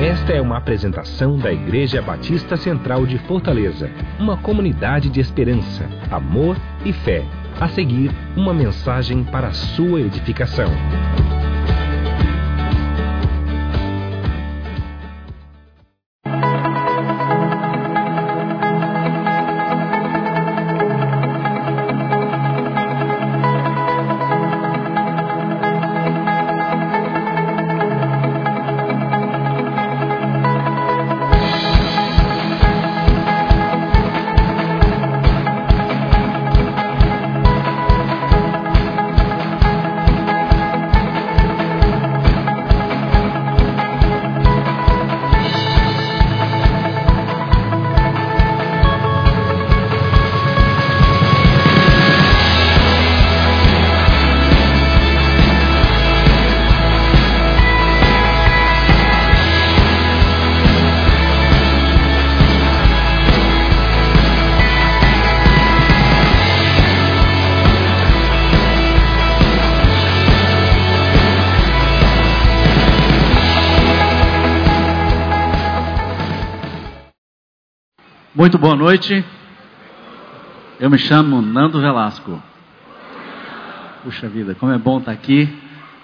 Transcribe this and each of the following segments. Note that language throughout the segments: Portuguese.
Esta é uma apresentação da Igreja Batista Central de Fortaleza, uma comunidade de esperança, amor e fé. A seguir, uma mensagem para a sua edificação. Noite. Eu me chamo Nando Velasco. Puxa vida, como é bom estar aqui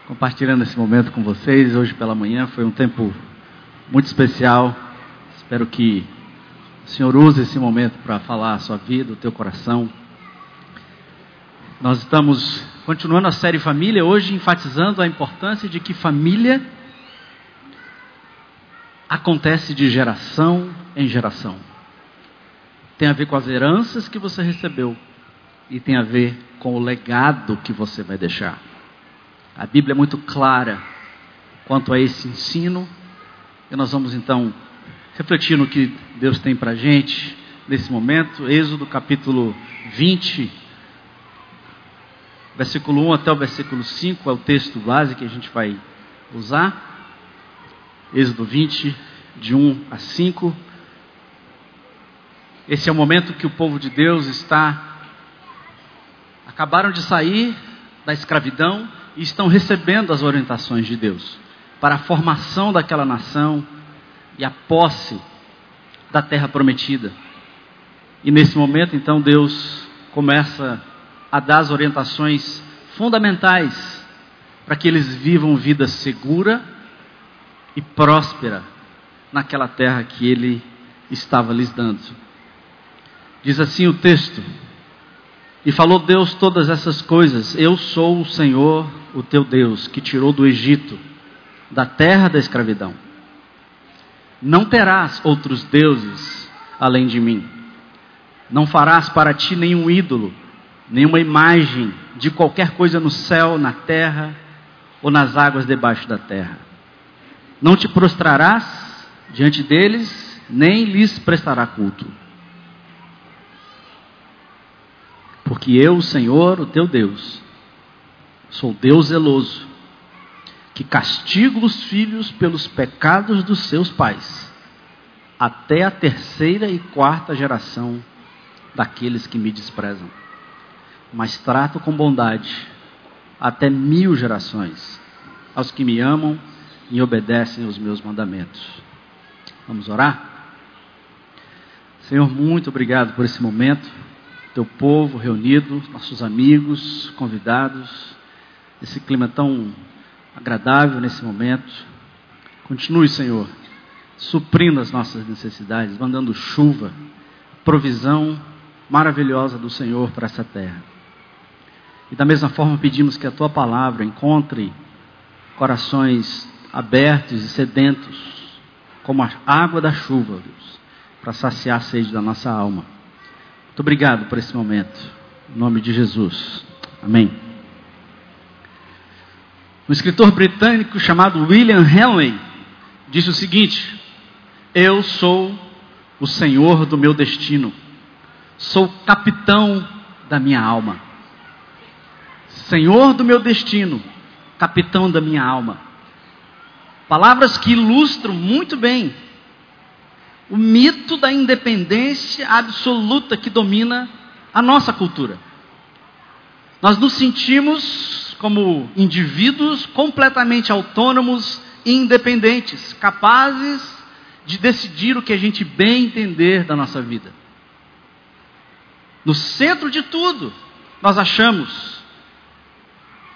compartilhando esse momento com vocês. Hoje pela manhã foi um tempo muito especial. Espero que o Senhor use esse momento para falar a sua vida, o teu coração. Nós estamos continuando a série Família, hoje enfatizando a importância de que família acontece de geração em geração tem a ver com as heranças que você recebeu e tem a ver com o legado que você vai deixar. A Bíblia é muito clara quanto a esse ensino e nós vamos então refletir no que Deus tem para gente nesse momento. Êxodo capítulo 20, versículo 1 até o versículo 5 é o texto base que a gente vai usar. Êxodo 20, de 1 a 5. Esse é o momento que o povo de Deus está acabaram de sair da escravidão e estão recebendo as orientações de Deus para a formação daquela nação e a posse da terra prometida. E nesse momento, então, Deus começa a dar as orientações fundamentais para que eles vivam vida segura e próspera naquela terra que Ele estava lhes dando. Diz assim o texto: E falou Deus todas essas coisas: Eu sou o Senhor, o teu Deus, que tirou do Egito, da terra da escravidão. Não terás outros deuses além de mim. Não farás para ti nenhum ídolo, nenhuma imagem de qualquer coisa no céu, na terra ou nas águas debaixo da terra. Não te prostrarás diante deles, nem lhes prestará culto Porque eu, Senhor, o teu Deus, sou Deus zeloso, que castigo os filhos pelos pecados dos seus pais, até a terceira e quarta geração daqueles que me desprezam. Mas trato com bondade até mil gerações aos que me amam e obedecem aos meus mandamentos. Vamos orar? Senhor, muito obrigado por esse momento teu povo reunido, nossos amigos, convidados, esse clima tão agradável nesse momento. Continue, Senhor, suprindo as nossas necessidades, mandando chuva, provisão maravilhosa do Senhor para essa terra. E da mesma forma pedimos que a tua palavra encontre corações abertos e sedentos, como a água da chuva, Deus, para saciar a sede da nossa alma. Muito obrigado por esse momento. Em nome de Jesus. Amém. Um escritor britânico chamado William Henley disse o seguinte: Eu sou o senhor do meu destino, sou capitão da minha alma. Senhor do meu destino, capitão da minha alma. Palavras que ilustram muito bem o mito da independência absoluta que domina a nossa cultura. Nós nos sentimos como indivíduos completamente autônomos, independentes, capazes de decidir o que a gente bem entender da nossa vida. No centro de tudo, nós achamos,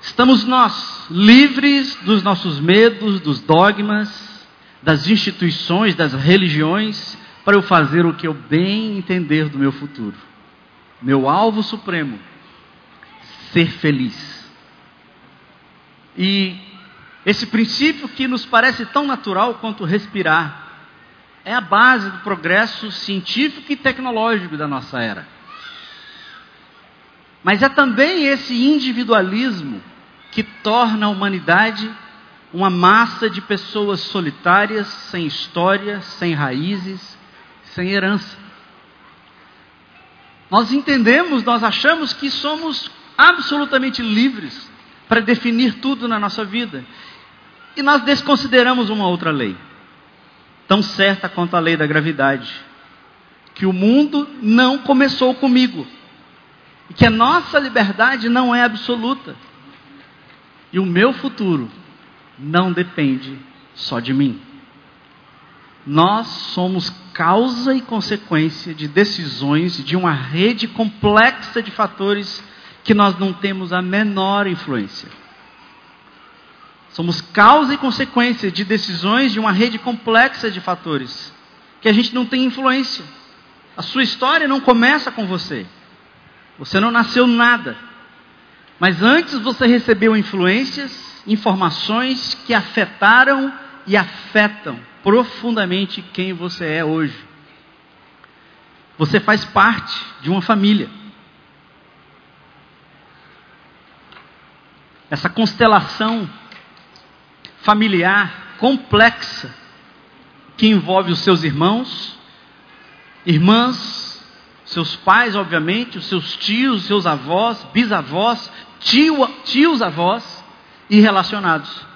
estamos nós, livres dos nossos medos, dos dogmas, das instituições, das religiões, para eu fazer o que eu bem entender do meu futuro. Meu alvo supremo, ser feliz. E esse princípio que nos parece tão natural quanto respirar, é a base do progresso científico e tecnológico da nossa era. Mas é também esse individualismo que torna a humanidade uma massa de pessoas solitárias, sem história, sem raízes, sem herança. Nós entendemos, nós achamos que somos absolutamente livres para definir tudo na nossa vida. E nós desconsideramos uma outra lei, tão certa quanto a lei da gravidade, que o mundo não começou comigo, e que a nossa liberdade não é absoluta, e o meu futuro não depende só de mim. Nós somos causa e consequência de decisões de uma rede complexa de fatores que nós não temos a menor influência. Somos causa e consequência de decisões de uma rede complexa de fatores que a gente não tem influência. A sua história não começa com você. Você não nasceu nada. Mas antes você recebeu influências informações que afetaram e afetam profundamente quem você é hoje. Você faz parte de uma família. Essa constelação familiar complexa que envolve os seus irmãos, irmãs, seus pais, obviamente, os seus tios, seus avós, bisavós, tio, tios avós, e relacionados.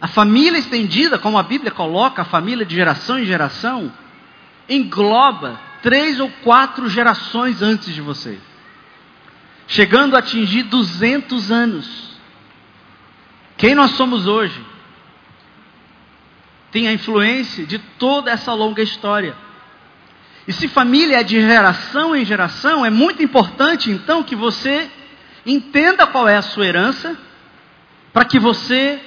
A família estendida, como a Bíblia coloca, a família de geração em geração, engloba três ou quatro gerações antes de você, chegando a atingir 200 anos. Quem nós somos hoje tem a influência de toda essa longa história. E se família é de geração em geração, é muito importante então que você entenda qual é a sua herança para que você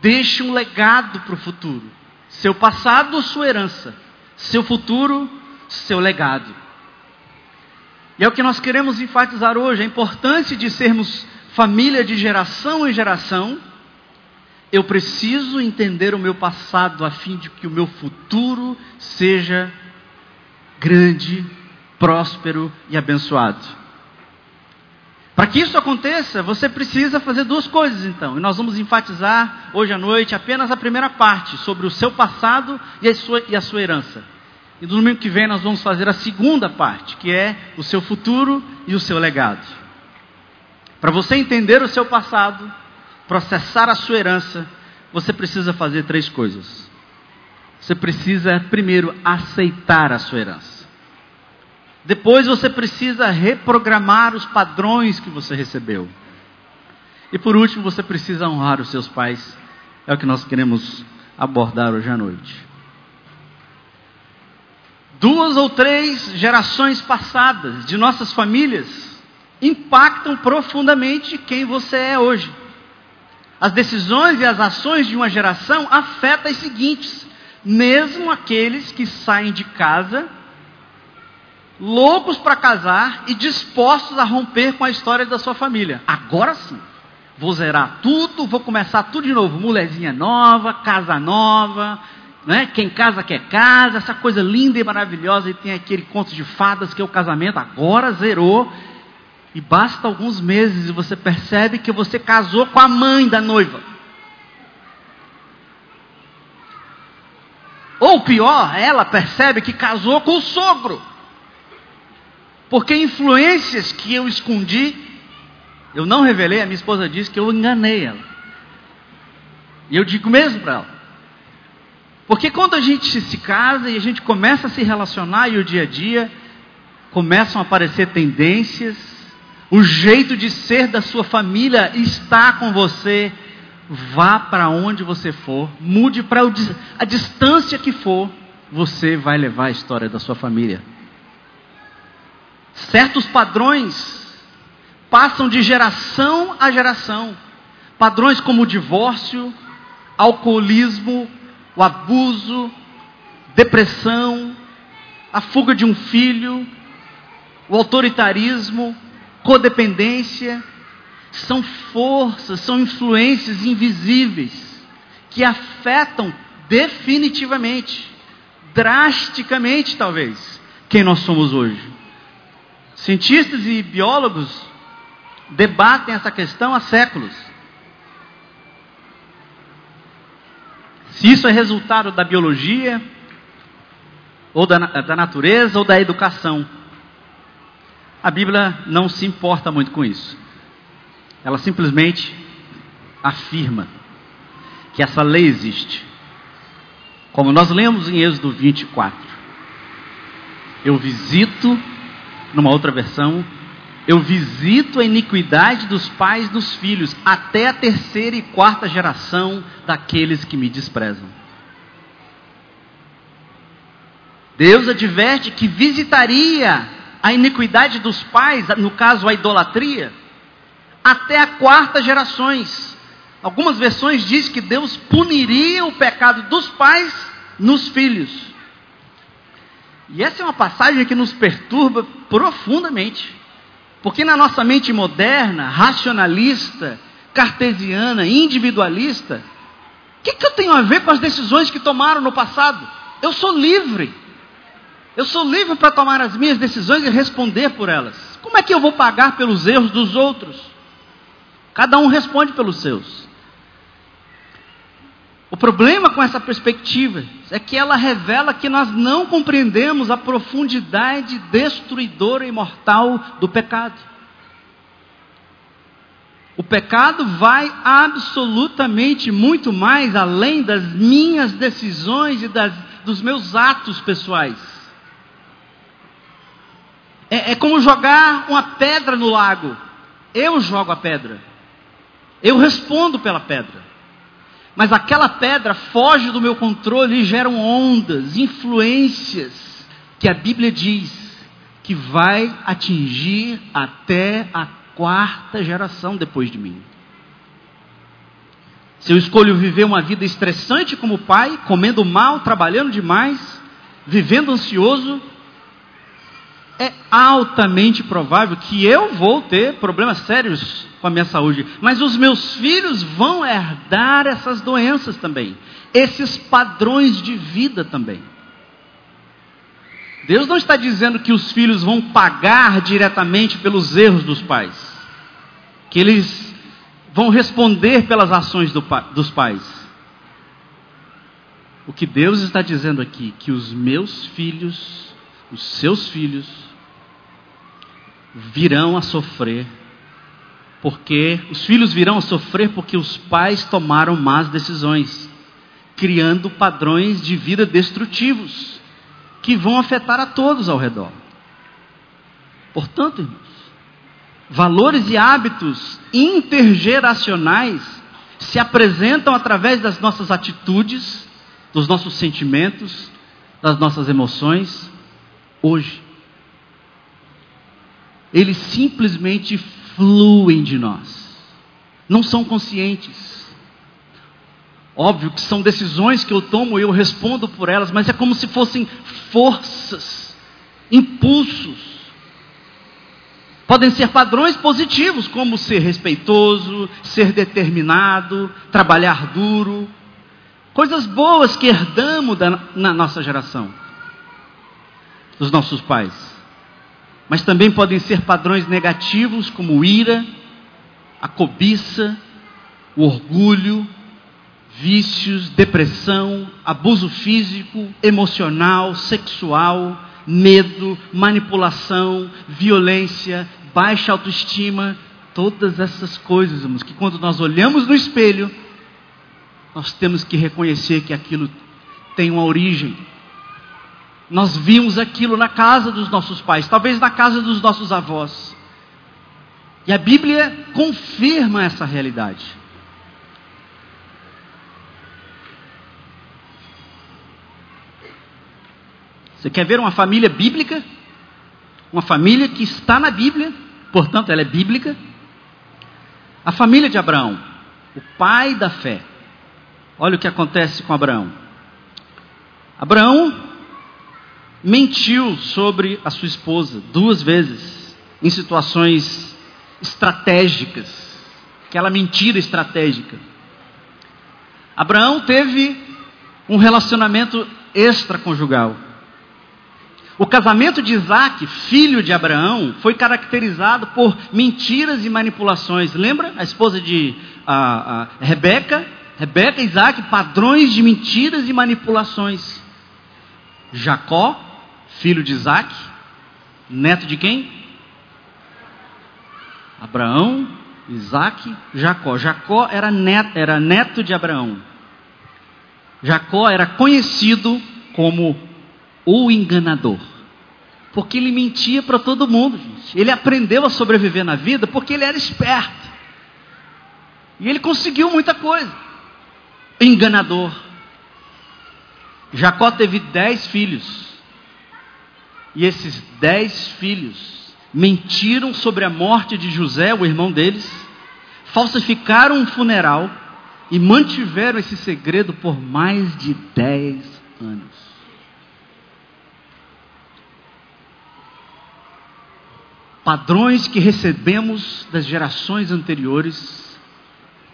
deixe um legado para o futuro. Seu passado, sua herança. Seu futuro, seu legado. E é o que nós queremos enfatizar hoje: a importância de sermos família de geração em geração. Eu preciso entender o meu passado a fim de que o meu futuro seja grande, próspero e abençoado. Para que isso aconteça, você precisa fazer duas coisas então. E nós vamos enfatizar hoje à noite apenas a primeira parte, sobre o seu passado e a sua, e a sua herança. E no domingo que vem nós vamos fazer a segunda parte, que é o seu futuro e o seu legado. Para você entender o seu passado, processar a sua herança, você precisa fazer três coisas. Você precisa, primeiro, aceitar a sua herança. Depois você precisa reprogramar os padrões que você recebeu. E por último, você precisa honrar os seus pais. É o que nós queremos abordar hoje à noite. Duas ou três gerações passadas de nossas famílias impactam profundamente quem você é hoje. As decisões e as ações de uma geração afetam as seguintes, mesmo aqueles que saem de casa loucos para casar e dispostos a romper com a história da sua família. Agora sim, vou zerar tudo, vou começar tudo de novo. Mulherzinha nova, casa nova, né? Quem casa quer casa, essa coisa linda e maravilhosa. E tem aquele conto de fadas que é o casamento. Agora zerou. E basta alguns meses e você percebe que você casou com a mãe da noiva. Ou pior, ela percebe que casou com o sogro. Porque influências que eu escondi, eu não revelei, a minha esposa disse que eu enganei ela. E eu digo mesmo para ela. Porque quando a gente se casa e a gente começa a se relacionar e o dia a dia, começam a aparecer tendências, o jeito de ser da sua família está com você vá para onde você for, mude para a distância que for, você vai levar a história da sua família. Certos padrões passam de geração a geração. Padrões como o divórcio, alcoolismo, o abuso, depressão, a fuga de um filho, o autoritarismo, codependência, são forças, são influências invisíveis que afetam definitivamente, drasticamente talvez, quem nós somos hoje. Cientistas e biólogos debatem essa questão há séculos. Se isso é resultado da biologia, ou da, da natureza, ou da educação. A Bíblia não se importa muito com isso. Ela simplesmente afirma que essa lei existe. Como nós lemos em Êxodo 24. Eu visito, numa outra versão, eu visito a iniquidade dos pais dos filhos, até a terceira e quarta geração daqueles que me desprezam. Deus adverte que visitaria a iniquidade dos pais, no caso a idolatria, até a quarta gerações. Algumas versões dizem que Deus puniria o pecado dos pais nos filhos. E essa é uma passagem que nos perturba profundamente. Porque na nossa mente moderna, racionalista, cartesiana, individualista, o que, que eu tenho a ver com as decisões que tomaram no passado? Eu sou livre. Eu sou livre para tomar as minhas decisões e responder por elas. Como é que eu vou pagar pelos erros dos outros? Cada um responde pelos seus. O problema com essa perspectiva é que ela revela que nós não compreendemos a profundidade destruidora e mortal do pecado. O pecado vai absolutamente muito mais além das minhas decisões e das, dos meus atos pessoais. É, é como jogar uma pedra no lago. Eu jogo a pedra. Eu respondo pela pedra. Mas aquela pedra foge do meu controle e geram ondas, influências, que a Bíblia diz que vai atingir até a quarta geração depois de mim. Se eu escolho viver uma vida estressante como pai, comendo mal, trabalhando demais, vivendo ansioso, é altamente provável que eu vou ter problemas sérios com a minha saúde, mas os meus filhos vão herdar essas doenças também, esses padrões de vida também. Deus não está dizendo que os filhos vão pagar diretamente pelos erros dos pais, que eles vão responder pelas ações do, dos pais. O que Deus está dizendo aqui, que os meus filhos, os seus filhos, virão a sofrer porque os filhos virão a sofrer porque os pais tomaram más decisões, criando padrões de vida destrutivos que vão afetar a todos ao redor. Portanto, irmãos, valores e hábitos intergeracionais se apresentam através das nossas atitudes, dos nossos sentimentos, das nossas emoções hoje. Eles simplesmente fluem de nós, não são conscientes. Óbvio que são decisões que eu tomo e eu respondo por elas, mas é como se fossem forças, impulsos. Podem ser padrões positivos, como ser respeitoso, ser determinado, trabalhar duro. Coisas boas que herdamos da, na nossa geração, dos nossos pais. Mas também podem ser padrões negativos, como ira, a cobiça, o orgulho, vícios, depressão, abuso físico, emocional, sexual, medo, manipulação, violência, baixa autoestima, todas essas coisas, irmãos, que quando nós olhamos no espelho, nós temos que reconhecer que aquilo tem uma origem, nós vimos aquilo na casa dos nossos pais, talvez na casa dos nossos avós. E a Bíblia confirma essa realidade. Você quer ver uma família bíblica? Uma família que está na Bíblia, portanto, ela é bíblica. A família de Abraão, o pai da fé. Olha o que acontece com Abraão. Abraão mentiu sobre a sua esposa duas vezes, em situações estratégicas, aquela mentira estratégica. Abraão teve um relacionamento extraconjugal. O casamento de Isaac, filho de Abraão, foi caracterizado por mentiras e manipulações. Lembra a esposa de a, a Rebeca? Rebeca e Isaac, padrões de mentiras e manipulações. Jacó, filho de Isaac, neto de quem? Abraão, Isaac, Jacó. Jacó era neto, era neto de Abraão. Jacó era conhecido como o enganador. Porque ele mentia para todo mundo, gente. Ele aprendeu a sobreviver na vida porque ele era esperto. E ele conseguiu muita coisa. Enganador. Jacó teve dez filhos. E esses dez filhos mentiram sobre a morte de José, o irmão deles, falsificaram um funeral e mantiveram esse segredo por mais de dez anos. Padrões que recebemos das gerações anteriores,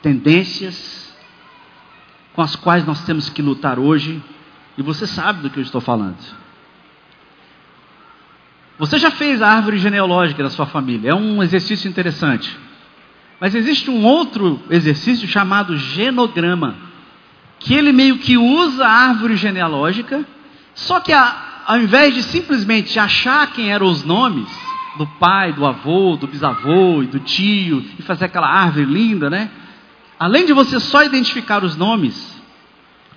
tendências com as quais nós temos que lutar hoje, e você sabe do que eu estou falando. Você já fez a árvore genealógica da sua família, é um exercício interessante. Mas existe um outro exercício chamado genograma, que ele meio que usa a árvore genealógica, só que a, ao invés de simplesmente achar quem eram os nomes do pai, do avô, do bisavô e do tio e fazer aquela árvore linda, né? Além de você só identificar os nomes,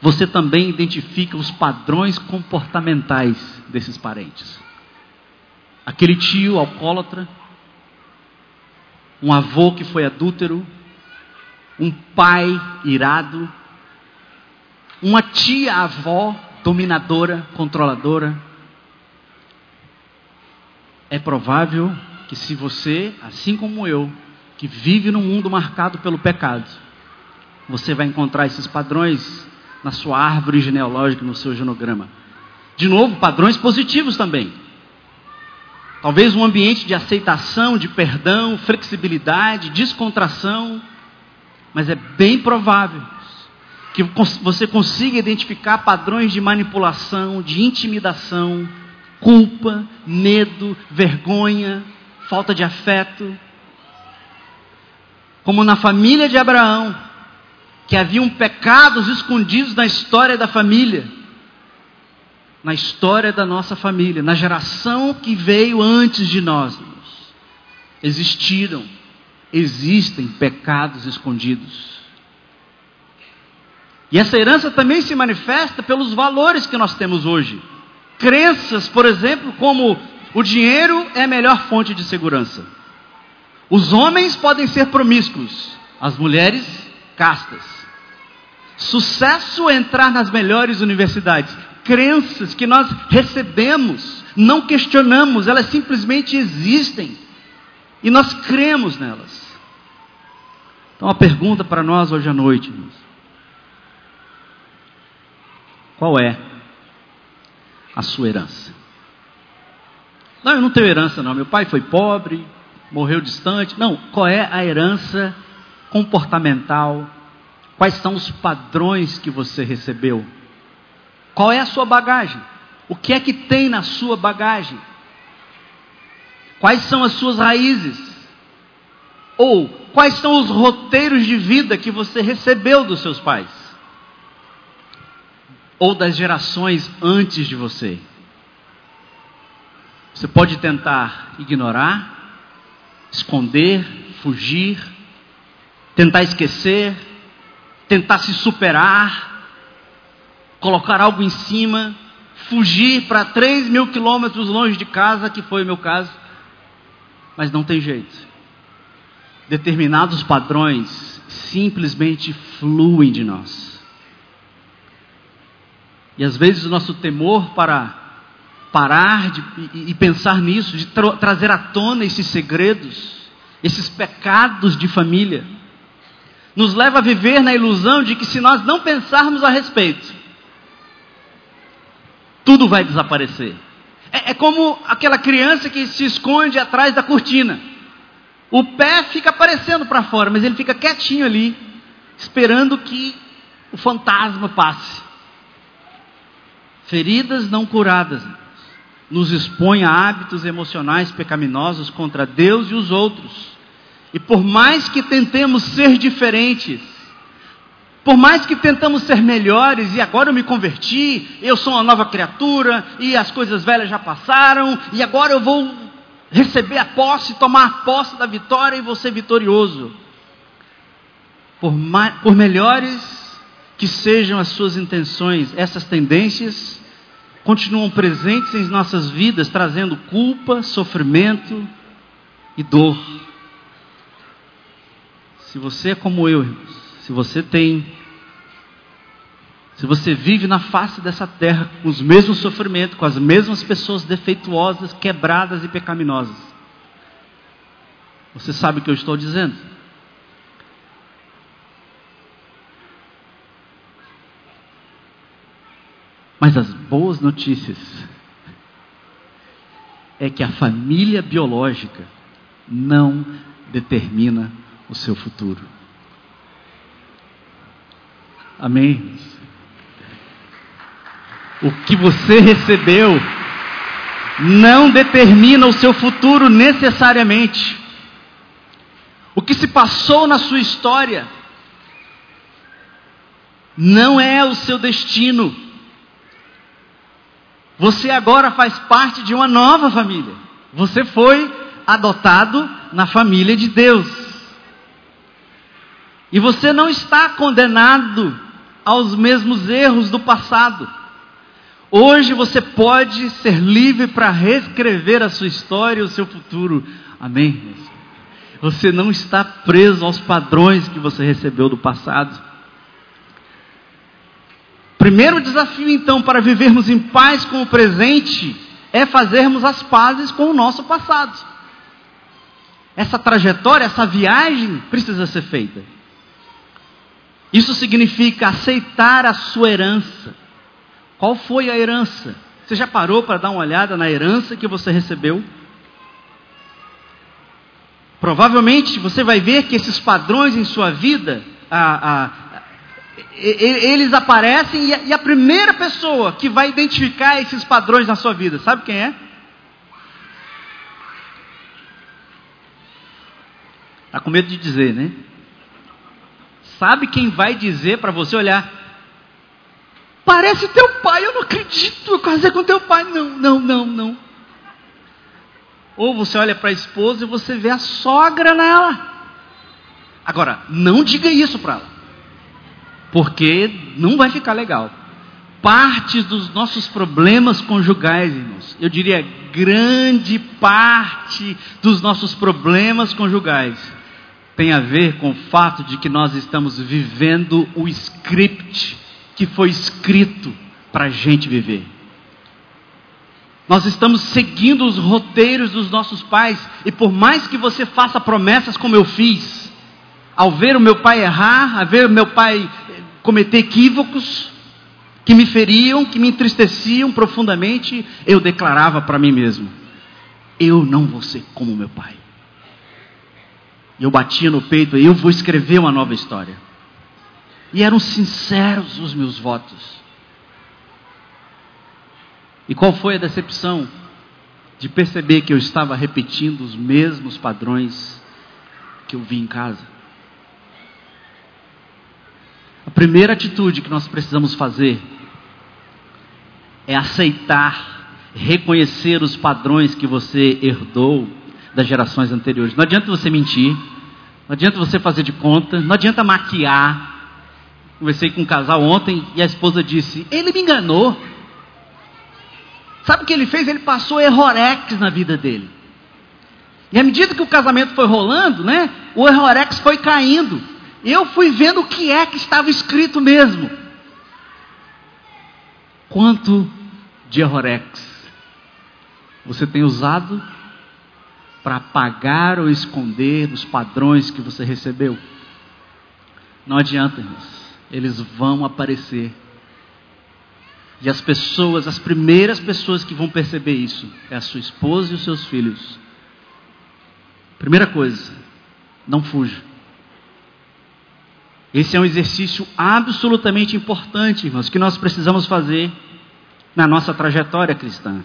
você também identifica os padrões comportamentais desses parentes aquele tio alcoólatra, um avô que foi adúltero, um pai irado, uma tia-avó dominadora, controladora. É provável que se você, assim como eu, que vive num mundo marcado pelo pecado, você vai encontrar esses padrões na sua árvore genealógica, no seu genograma. De novo, padrões positivos também. Talvez um ambiente de aceitação, de perdão, flexibilidade, descontração. Mas é bem provável que você consiga identificar padrões de manipulação, de intimidação, culpa, medo, vergonha, falta de afeto. Como na família de Abraão, que haviam pecados escondidos na história da família na história da nossa família, na geração que veio antes de nós. Existiram, existem pecados escondidos. E essa herança também se manifesta pelos valores que nós temos hoje. Crenças, por exemplo, como o dinheiro é a melhor fonte de segurança. Os homens podem ser promíscuos, as mulheres, castas. Sucesso é entrar nas melhores universidades crenças que nós recebemos, não questionamos, elas simplesmente existem e nós cremos nelas. Então, a pergunta para nós hoje à noite: qual é a sua herança? Não, eu não tenho herança, não. Meu pai foi pobre, morreu distante. Não, qual é a herança comportamental? Quais são os padrões que você recebeu? Qual é a sua bagagem? O que é que tem na sua bagagem? Quais são as suas raízes? Ou quais são os roteiros de vida que você recebeu dos seus pais? Ou das gerações antes de você? Você pode tentar ignorar, esconder, fugir, tentar esquecer, tentar se superar, colocar algo em cima, fugir para 3 mil quilômetros longe de casa, que foi o meu caso. Mas não tem jeito. Determinados padrões simplesmente fluem de nós. E às vezes o nosso temor para parar de, e, e pensar nisso, de tra trazer à tona esses segredos, esses pecados de família, nos leva a viver na ilusão de que se nós não pensarmos a respeito, tudo vai desaparecer. É, é como aquela criança que se esconde atrás da cortina. O pé fica aparecendo para fora, mas ele fica quietinho ali, esperando que o fantasma passe. Feridas não curadas nos expõem a hábitos emocionais pecaminosos contra Deus e os outros. E por mais que tentemos ser diferentes, por mais que tentamos ser melhores, e agora eu me converti, eu sou uma nova criatura, e as coisas velhas já passaram, e agora eu vou receber a posse, tomar a posse da vitória e vou ser vitorioso. Por, mais, por melhores que sejam as suas intenções, essas tendências continuam presentes em nossas vidas, trazendo culpa, sofrimento e dor. Se você é como eu, irmãos, se você tem, se você vive na face dessa terra com os mesmos sofrimentos, com as mesmas pessoas defeituosas, quebradas e pecaminosas, você sabe o que eu estou dizendo? Mas as boas notícias é que a família biológica não determina o seu futuro. Amém? O que você recebeu não determina o seu futuro necessariamente. O que se passou na sua história não é o seu destino. Você agora faz parte de uma nova família. Você foi adotado na família de Deus. E você não está condenado aos mesmos erros do passado. Hoje você pode ser livre para reescrever a sua história e o seu futuro. Amém? Você não está preso aos padrões que você recebeu do passado. Primeiro desafio, então, para vivermos em paz com o presente é fazermos as pazes com o nosso passado. Essa trajetória, essa viagem precisa ser feita. Isso significa aceitar a sua herança. Qual foi a herança? Você já parou para dar uma olhada na herança que você recebeu? Provavelmente você vai ver que esses padrões em sua vida, a, a, eles aparecem e a, e a primeira pessoa que vai identificar esses padrões na sua vida, sabe quem é? Está com medo de dizer, né? Sabe quem vai dizer para você olhar? Parece teu pai, eu não acredito, eu casei com teu pai. Não, não, não, não. Ou você olha para a esposa e você vê a sogra nela. Agora, não diga isso para ela, porque não vai ficar legal. Parte dos nossos problemas conjugais, irmãos, eu diria grande parte dos nossos problemas conjugais, tem a ver com o fato de que nós estamos vivendo o script que foi escrito para a gente viver. Nós estamos seguindo os roteiros dos nossos pais, e por mais que você faça promessas como eu fiz, ao ver o meu pai errar, ao ver o meu pai eh, cometer equívocos, que me feriam, que me entristeciam profundamente, eu declarava para mim mesmo: eu não vou ser como meu pai. Eu batia no peito, eu vou escrever uma nova história. E eram sinceros os meus votos. E qual foi a decepção? De perceber que eu estava repetindo os mesmos padrões que eu vi em casa. A primeira atitude que nós precisamos fazer é aceitar, reconhecer os padrões que você herdou das gerações anteriores. Não adianta você mentir, não adianta você fazer de conta, não adianta maquiar. Conversei com um casal ontem e a esposa disse: Ele me enganou. Sabe o que ele fez? Ele passou errorex na vida dele. E à medida que o casamento foi rolando, né, o errorex foi caindo. Eu fui vendo o que é que estava escrito mesmo. Quanto de errorex você tem usado para apagar ou esconder os padrões que você recebeu? Não adianta, irmãos. Eles vão aparecer. E as pessoas, as primeiras pessoas que vão perceber isso, é a sua esposa e os seus filhos. Primeira coisa, não fuja. Esse é um exercício absolutamente importante, irmãos, que nós precisamos fazer na nossa trajetória cristã.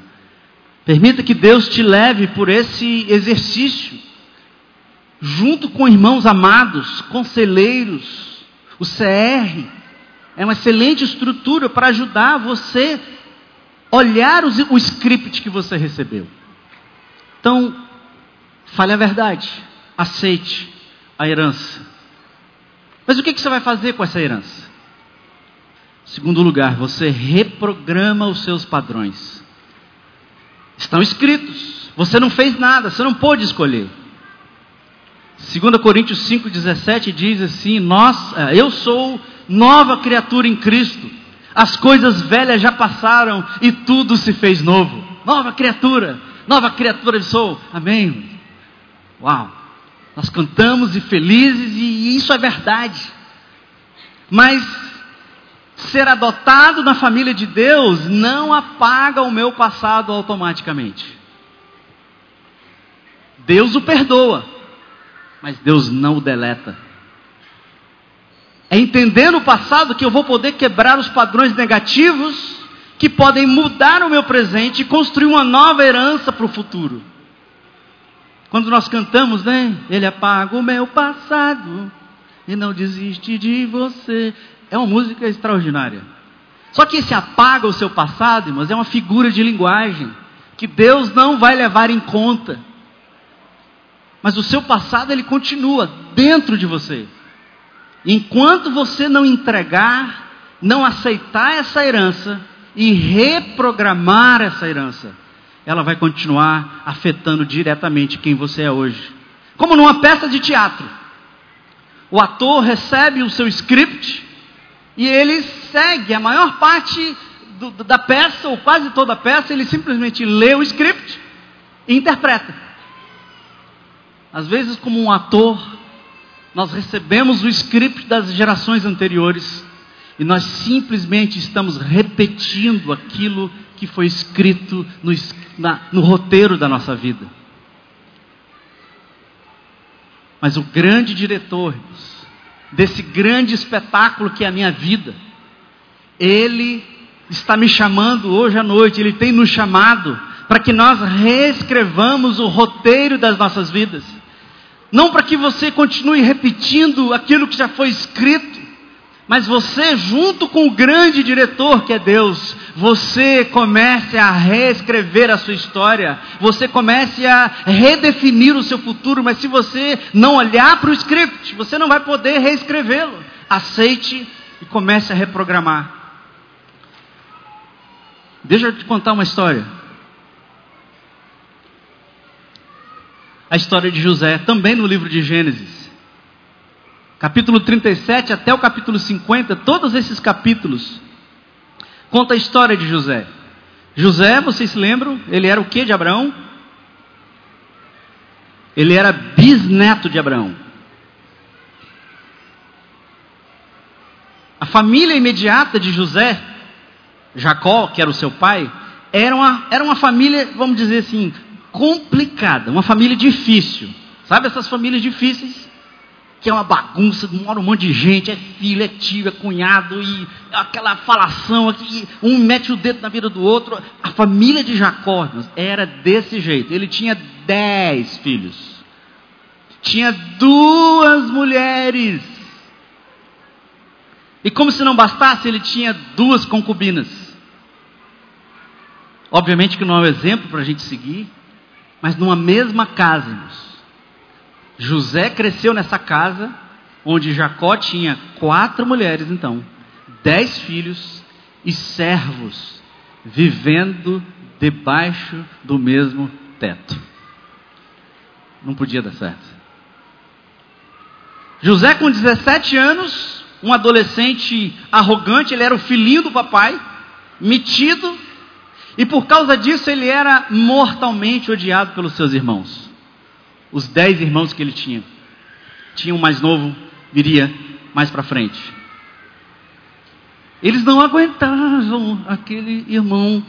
Permita que Deus te leve por esse exercício, junto com irmãos amados, conselheiros, o CR é uma excelente estrutura para ajudar você olhar o script que você recebeu. Então, fale a verdade, aceite a herança. Mas o que, que você vai fazer com essa herança? Segundo lugar, você reprograma os seus padrões. Estão escritos. Você não fez nada, você não pôde escolher. 2 Coríntios 5,17 diz assim: Nós, é, Eu sou nova criatura em Cristo. As coisas velhas já passaram e tudo se fez novo. Nova criatura, nova criatura sou. Amém. Uau! Nós cantamos e felizes e isso é verdade. Mas ser adotado na família de Deus não apaga o meu passado automaticamente. Deus o perdoa, mas Deus não o deleta. É entendendo o passado que eu vou poder quebrar os padrões negativos que podem mudar o meu presente e construir uma nova herança para o futuro. Quando nós cantamos, né? Ele apaga o meu passado e não desiste de você. É uma música extraordinária. Só que esse apaga o seu passado, irmãos, é uma figura de linguagem que Deus não vai levar em conta. Mas o seu passado ele continua dentro de você. Enquanto você não entregar, não aceitar essa herança e reprogramar essa herança, ela vai continuar afetando diretamente quem você é hoje. Como numa peça de teatro. O ator recebe o seu script, e ele segue a maior parte do, da peça, ou quase toda a peça, ele simplesmente lê o script e interpreta. Às vezes, como um ator, nós recebemos o script das gerações anteriores e nós simplesmente estamos repetindo aquilo que foi escrito no, na, no roteiro da nossa vida. Mas o grande diretor, desse grande espetáculo que é a minha vida. Ele está me chamando hoje à noite, ele tem nos chamado para que nós reescrevamos o roteiro das nossas vidas. Não para que você continue repetindo aquilo que já foi escrito, mas você, junto com o grande diretor que é Deus, você comece a reescrever a sua história, você comece a redefinir o seu futuro, mas se você não olhar para o script, você não vai poder reescrevê-lo. Aceite e comece a reprogramar. Deixa eu te contar uma história. A história de José, também no livro de Gênesis capítulo 37 até o capítulo 50, todos esses capítulos conta a história de José. José, vocês se lembram? Ele era o que de Abraão? Ele era bisneto de Abraão. A família imediata de José, Jacó, que era o seu pai, era uma, era uma família, vamos dizer assim, complicada, uma família difícil. Sabe essas famílias difíceis? Que é uma bagunça, mora um monte de gente, é filho, é tio, é cunhado, e aquela falação aqui, um mete o dedo na vida do outro. A família de Jacó era desse jeito. Ele tinha dez filhos. Tinha duas mulheres. E como se não bastasse, ele tinha duas concubinas. Obviamente que não é um exemplo para a gente seguir, mas numa mesma casa, irmãos. José cresceu nessa casa, onde Jacó tinha quatro mulheres, então, dez filhos e servos, vivendo debaixo do mesmo teto. Não podia dar certo. José, com 17 anos, um adolescente arrogante, ele era o filhinho do papai, metido, E por causa disso ele era mortalmente odiado pelos seus irmãos. Os dez irmãos que ele tinha. Tinha um mais novo, viria mais para frente. Eles não aguentavam aquele irmão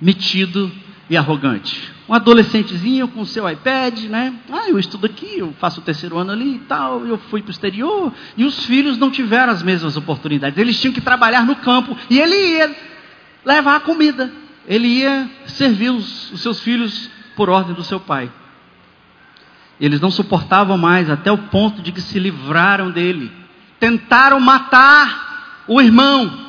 metido e arrogante. Um adolescentezinho com seu iPad, né? Ah, eu estudo aqui, eu faço o terceiro ano ali e tal, eu fui para o exterior. E os filhos não tiveram as mesmas oportunidades. Eles tinham que trabalhar no campo e ele ia levar a comida. Ele ia servir os, os seus filhos por ordem do seu pai. Eles não suportavam mais, até o ponto de que se livraram dele. Tentaram matar o irmão.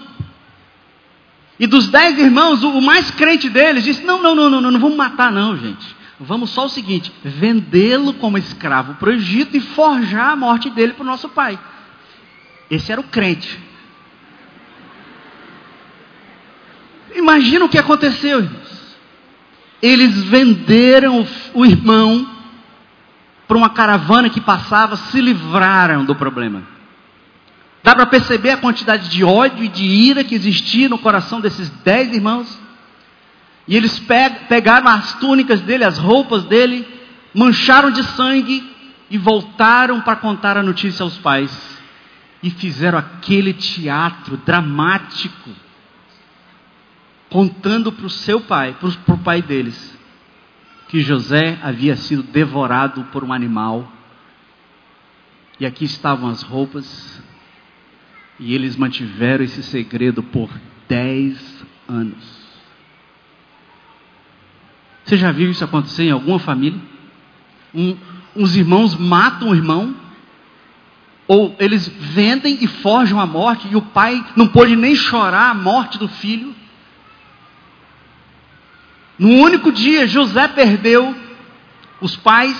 E dos dez irmãos, o, mais crente deles disse: não, não, não, não, não, não vamos matar, não, gente. Vamos só o seguinte: vendê-lo como escravo para o Egito e forjar a morte dele para o nosso pai. Esse era o crente. Imagina o que aconteceu, irmãos. Eles venderam o irmão para uma caravana que passava, se livraram do problema. Dá para perceber a quantidade de ódio e de ira que existia no coração desses dez irmãos? E eles pegaram as túnicas dele, as roupas dele, mancharam de sangue e voltaram para contar a notícia aos pais. E fizeram aquele teatro dramático, contando para o seu pai, para o pai deles, que José havia sido devorado por um animal. E aqui estavam as roupas, e eles mantiveram esse segredo por dez anos. Você já viu isso acontecer em alguma família? Um, uns irmãos matam o irmão, ou eles vendem e forjam a morte, e o pai não pôde nem chorar a morte do filho. No único dia, José perdeu os pais,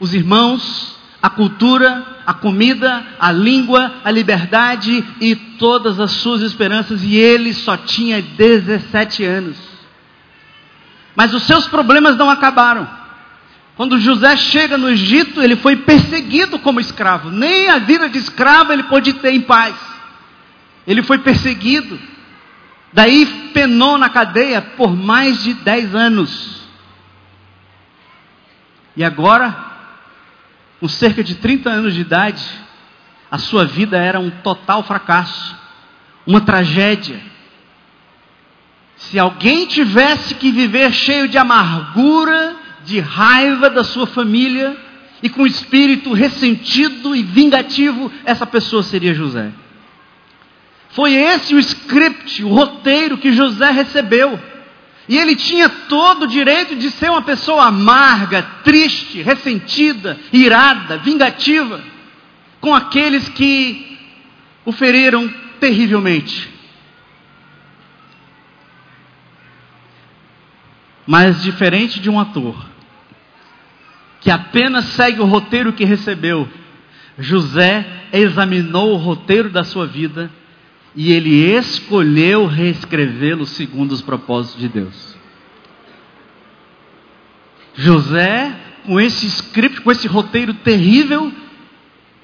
os irmãos, a cultura, a comida, a língua, a liberdade e todas as suas esperanças, e ele só tinha 17 anos. Mas os seus problemas não acabaram. Quando José chega no Egito, ele foi perseguido como escravo. Nem a vida de escravo ele pôde ter em paz. Ele foi perseguido. Daí penou na cadeia por mais de 10 anos. E agora com cerca de 30 anos de idade, a sua vida era um total fracasso, uma tragédia. Se alguém tivesse que viver cheio de amargura, de raiva da sua família e com espírito ressentido e vingativo, essa pessoa seria José. Foi esse o script, o roteiro que José recebeu. E ele tinha todo o direito de ser uma pessoa amarga, triste, ressentida, irada, vingativa, com aqueles que o feriram terrivelmente. Mas diferente de um ator, que apenas segue o roteiro que recebeu, José examinou o roteiro da sua vida e ele escolheu reescrevê-lo segundo os propósitos de Deus. José, com esse script, com esse roteiro terrível,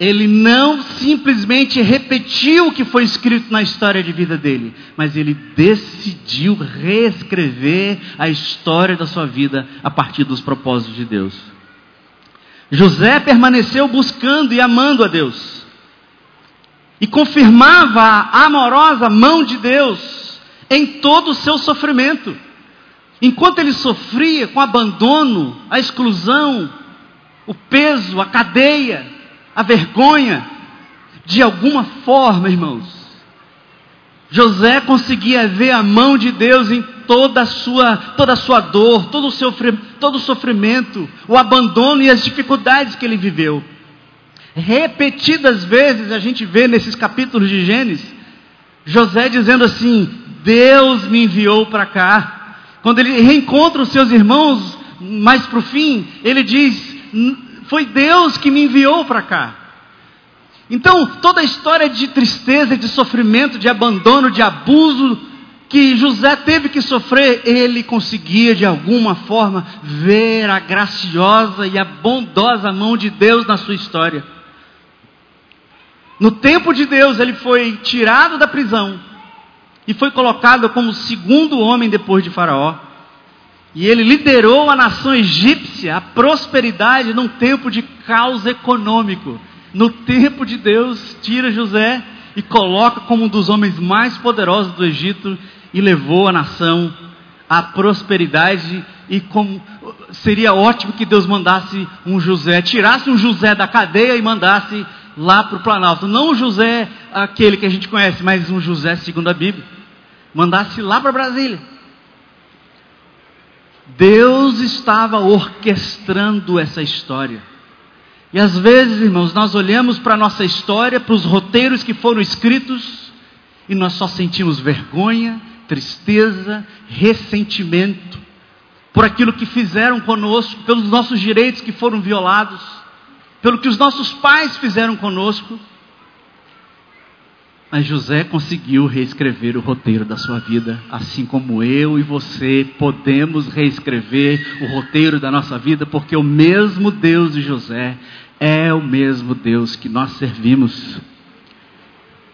ele não simplesmente repetiu o que foi escrito na história de vida dele, mas ele decidiu reescrever a história da sua vida a partir dos propósitos de Deus. José permaneceu buscando e amando a Deus e confirmava a amorosa mão de Deus em todo o seu sofrimento. Enquanto ele sofria com abandono, a exclusão, o peso, a cadeia, a vergonha, de alguma forma, irmãos, José conseguia ver a mão de Deus em toda a sua, toda a sua dor, todo o, seu, todo o sofrimento, o abandono e as dificuldades que ele viveu. Repetidas vezes a gente vê nesses capítulos de Gênesis, José dizendo assim: Deus me enviou para cá. Quando ele reencontra os seus irmãos mais para o fim, ele diz: Foi Deus que me enviou para cá. Então, toda a história de tristeza, de sofrimento, de abandono, de abuso que José teve que sofrer, ele conseguia de alguma forma ver a graciosa e a bondosa mão de Deus na sua história. No tempo de Deus, ele foi tirado da prisão e foi colocado como segundo homem depois de Faraó. E ele liderou a nação egípcia, a prosperidade num tempo de caos econômico. No tempo de Deus, tira José e coloca como um dos homens mais poderosos do Egito e levou a nação à prosperidade e como seria ótimo que Deus mandasse um José, tirasse um José da cadeia e mandasse lá para o Planalto. Não o José, aquele que a gente conhece, mas um José segundo a Bíblia. Mandasse lá para Brasília. Deus estava orquestrando essa história. E às vezes, irmãos, nós olhamos para a nossa história, para os roteiros que foram escritos, e nós só sentimos vergonha, tristeza, ressentimento por aquilo que fizeram conosco, pelos nossos direitos que foram violados, pelo que os nossos pais fizeram conosco. Mas José conseguiu reescrever o roteiro da sua vida, assim como eu e você podemos reescrever o roteiro da nossa vida, porque o mesmo Deus de José é o mesmo Deus que nós servimos.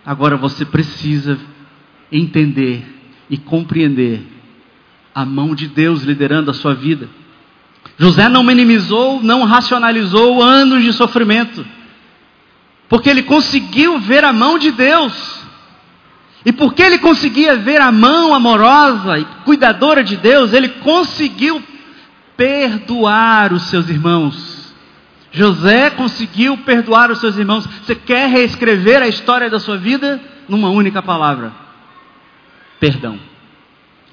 Agora você precisa entender e compreender a mão de Deus liderando a sua vida. José não minimizou, não racionalizou anos de sofrimento porque ele conseguiu ver a mão de Deus. E porque ele conseguia ver a mão amorosa e cuidadora de Deus, ele conseguiu perdoar os seus irmãos. José conseguiu perdoar os seus irmãos. Você quer reescrever a história da sua vida numa única palavra: perdão.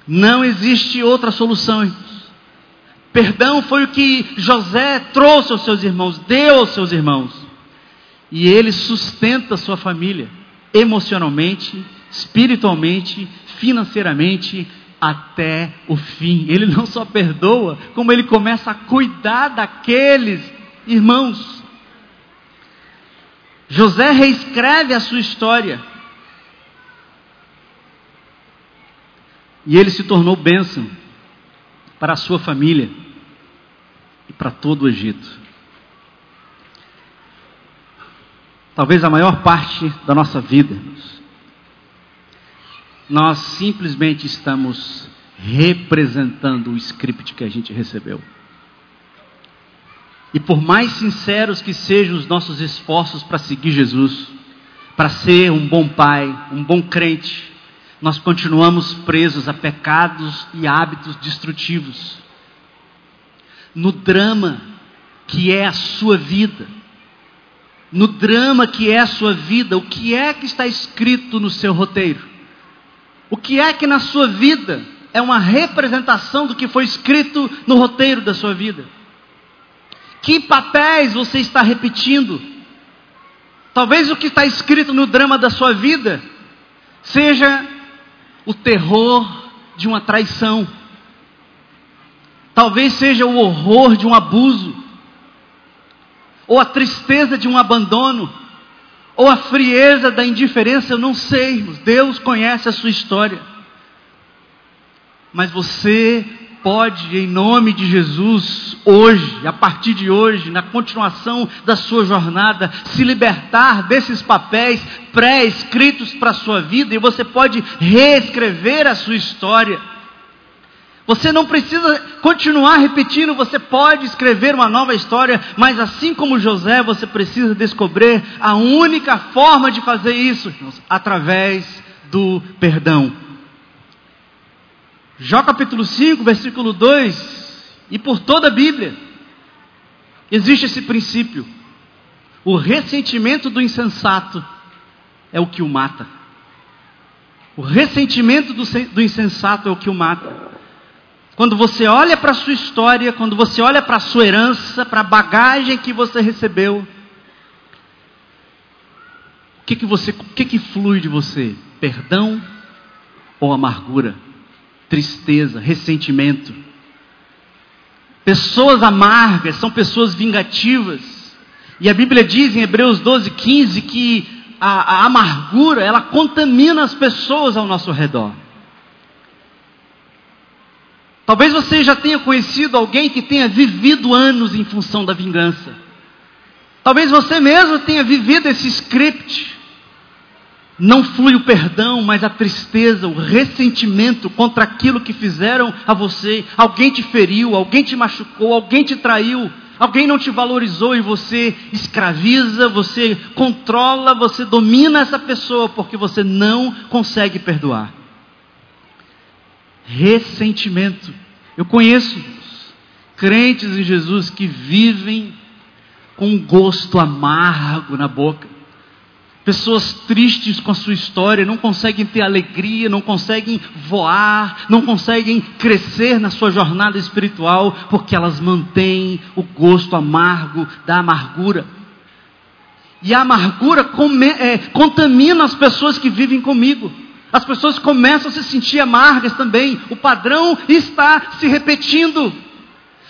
Não existe outra solução. Perdão foi o que José trouxe aos seus irmãos, deu aos seus irmãos. E ele sustenta a sua família emocionalmente, espiritualmente, financeiramente até o fim. Ele não só perdoa, como ele começa a cuidar daqueles irmãos. José reescreve a sua história. E ele se tornou bênção para a sua família e para todo o Egito. talvez a maior parte da nossa vida, nós simplesmente estamos representando o script que a gente recebeu. E por mais sinceros que sejam os nossos esforços para seguir Jesus, para ser um bom pai, um bom crente, nós continuamos presos a pecados e hábitos destrutivos. No drama que é a sua vida, no drama que é a sua vida, o que é que está escrito no seu roteiro? O que é que na sua vida é uma representação do que foi escrito no roteiro da sua vida? Que papéis você está repetindo? Talvez o que está escrito no drama da sua vida seja o terror de uma traição. Talvez seja o horror de um abuso ou a tristeza de um abandono, ou a frieza da indiferença, eu não sei, Deus conhece a sua história. Mas você pode, em nome de Jesus, hoje, a partir de hoje, na continuação da sua jornada, se libertar desses papéis pré-escritos para a sua vida e você pode reescrever a sua história. Você não precisa continuar repetindo, você pode escrever uma nova história, mas assim como José, você precisa descobrir a única forma de fazer isso, através do perdão. Jó capítulo 5, versículo 2, e por toda a Bíblia, existe esse princípio. O ressentimento do insensato é o que o mata. O ressentimento do, do insensato é o que o mata. Quando você olha para a sua história, quando você olha para a sua herança, para a bagagem que você recebeu, o que que você, o que que flui de você? Perdão ou amargura? Tristeza, ressentimento? Pessoas amargas são pessoas vingativas. E a Bíblia diz em Hebreus 12, 15 que a, a amargura ela contamina as pessoas ao nosso redor. Talvez você já tenha conhecido alguém que tenha vivido anos em função da vingança. Talvez você mesmo tenha vivido esse script. não flui o perdão, mas a tristeza, o ressentimento contra aquilo que fizeram a você. Alguém te feriu, alguém te machucou, alguém te traiu, alguém não te valorizou e você escraviza, você controla, você domina essa pessoa porque você não consegue perdoar. Ressentimento. Eu conheço crentes em Jesus que vivem com um gosto amargo na boca Pessoas tristes com a sua história, não conseguem ter alegria, não conseguem voar, não conseguem crescer na sua jornada espiritual, porque elas mantêm o gosto amargo da amargura. E a amargura come, é, contamina as pessoas que vivem comigo. As pessoas começam a se sentir amargas também. O padrão está se repetindo.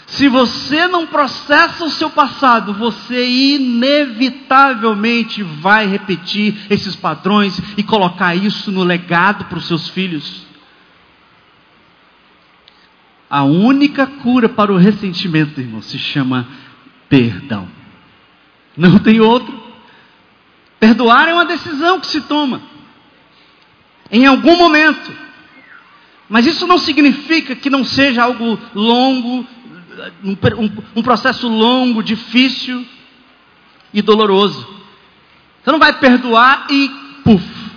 Se você não processa o seu passado, você inevitavelmente vai repetir esses padrões e colocar isso no legado para os seus filhos. A única cura para o ressentimento, irmão, se chama perdão. Não tem outro. Perdoar é uma decisão que se toma. Em algum momento. Mas isso não significa que não seja algo longo, um, um, processo longo, difícil e doloroso. Você não vai perdoar e puf.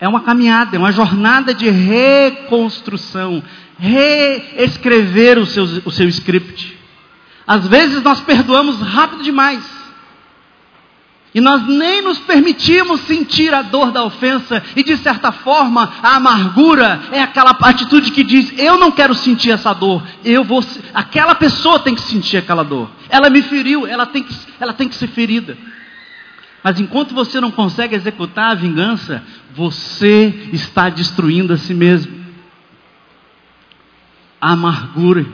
É uma caminhada, é uma jornada de reconstrução, reescrever o seu, o seu script. Às vezes nós perdoamos rápido demais. E nós nem nos permitimos sentir a dor da ofensa, e de certa forma, a amargura é aquela atitude que diz: eu não quero sentir essa dor, eu vou, aquela pessoa tem que sentir aquela dor. Ela me feriu, ela tem que, ela tem que ser ferida. Mas enquanto você não consegue executar a vingança, você está destruindo a si mesmo. A amargura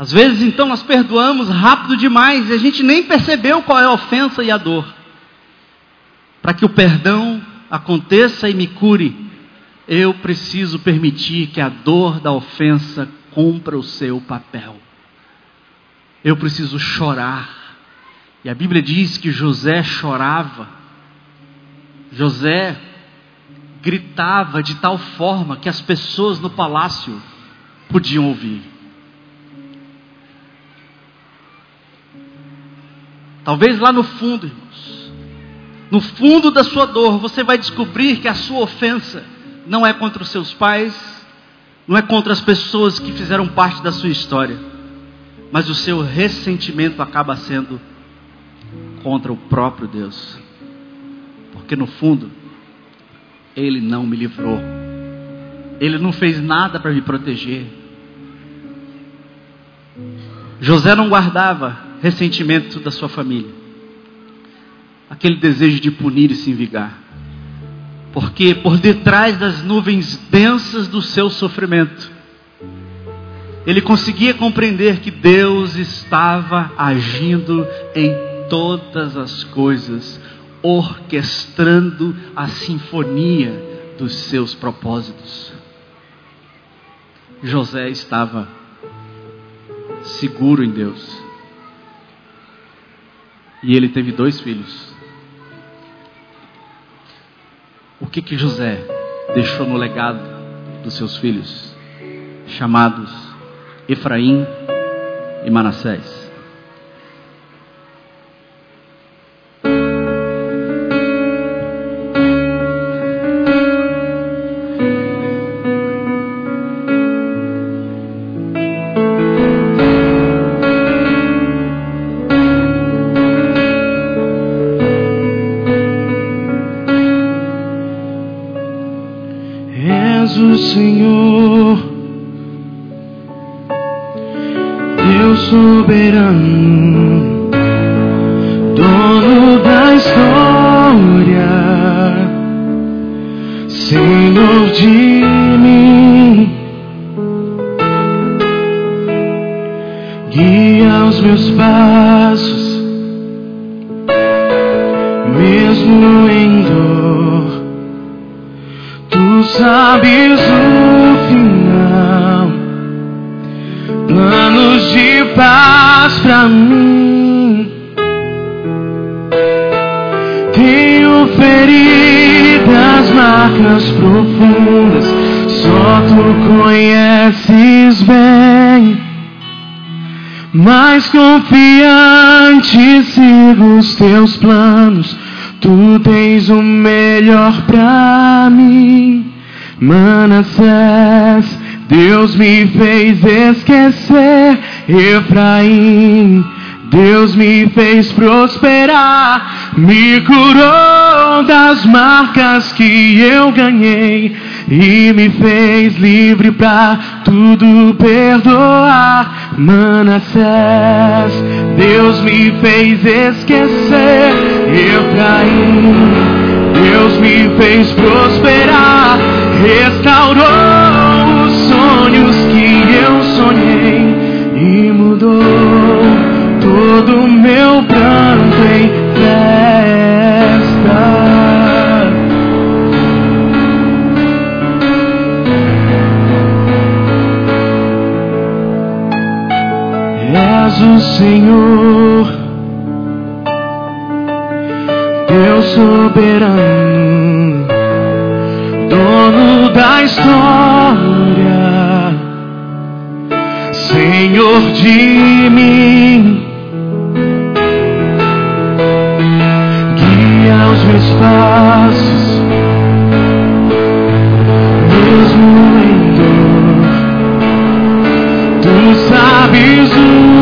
Às vezes, então, nós perdoamos rápido demais e a gente nem percebeu qual é a ofensa e a dor. Para que o perdão aconteça e me cure, eu preciso permitir que a dor da ofensa cumpra o seu papel. Eu preciso chorar. E a Bíblia diz que José chorava. José gritava de tal forma que as pessoas no palácio podiam ouvir. Talvez lá no fundo, irmãos, no fundo da sua dor, você vai descobrir que a sua ofensa não é contra os seus pais, não é contra as pessoas que fizeram parte da sua história, mas o seu ressentimento acaba sendo contra o próprio Deus, porque no fundo, Ele não me livrou, Ele não fez nada para me proteger. José não guardava ressentimento da sua família, aquele desejo de punir e se vingar, porque por detrás das nuvens densas do seu sofrimento, ele conseguia compreender que Deus estava agindo em todas as coisas, orquestrando a sinfonia dos seus propósitos. José estava seguro em Deus. E ele teve dois filhos. O que que José deixou no legado dos seus filhos, chamados Efraim e Manassés? soberano, dono da história, Senhor de mim, guia os meus passos, mesmo em dor, tu sabes o pra mim. feridas, marcas profundas, só tu conheces bem. Mais confiante sigo os teus planos, tu tens o melhor pra mim. Manassés, Deus me fez esquecer Efraim. Deus me fez prosperar, me curou das marcas que eu ganhei e me fez livre para tudo perdoar. Manassés, Deus me fez esquecer Efraim. Deus me fez prosperar, restaurou os sonhos meu pranto em festa. És o Senhor, Deus soberano, dono da história, Senhor de mim. Mesmo em dor. Tu sabes o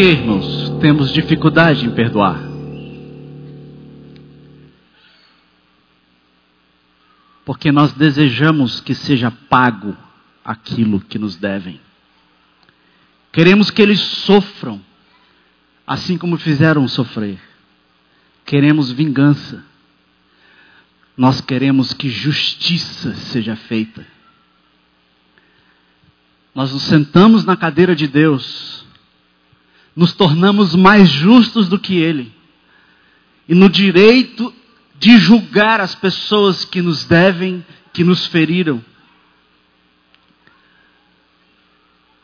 que, irmãos, temos dificuldade em perdoar? Porque nós desejamos que seja pago aquilo que nos devem. Queremos que eles sofram, assim como fizeram sofrer. Queremos vingança. Nós queremos que justiça seja feita. Nós nos sentamos na cadeira de Deus, nos tornamos mais justos do que Ele, e no direito de julgar as pessoas que nos devem, que nos feriram.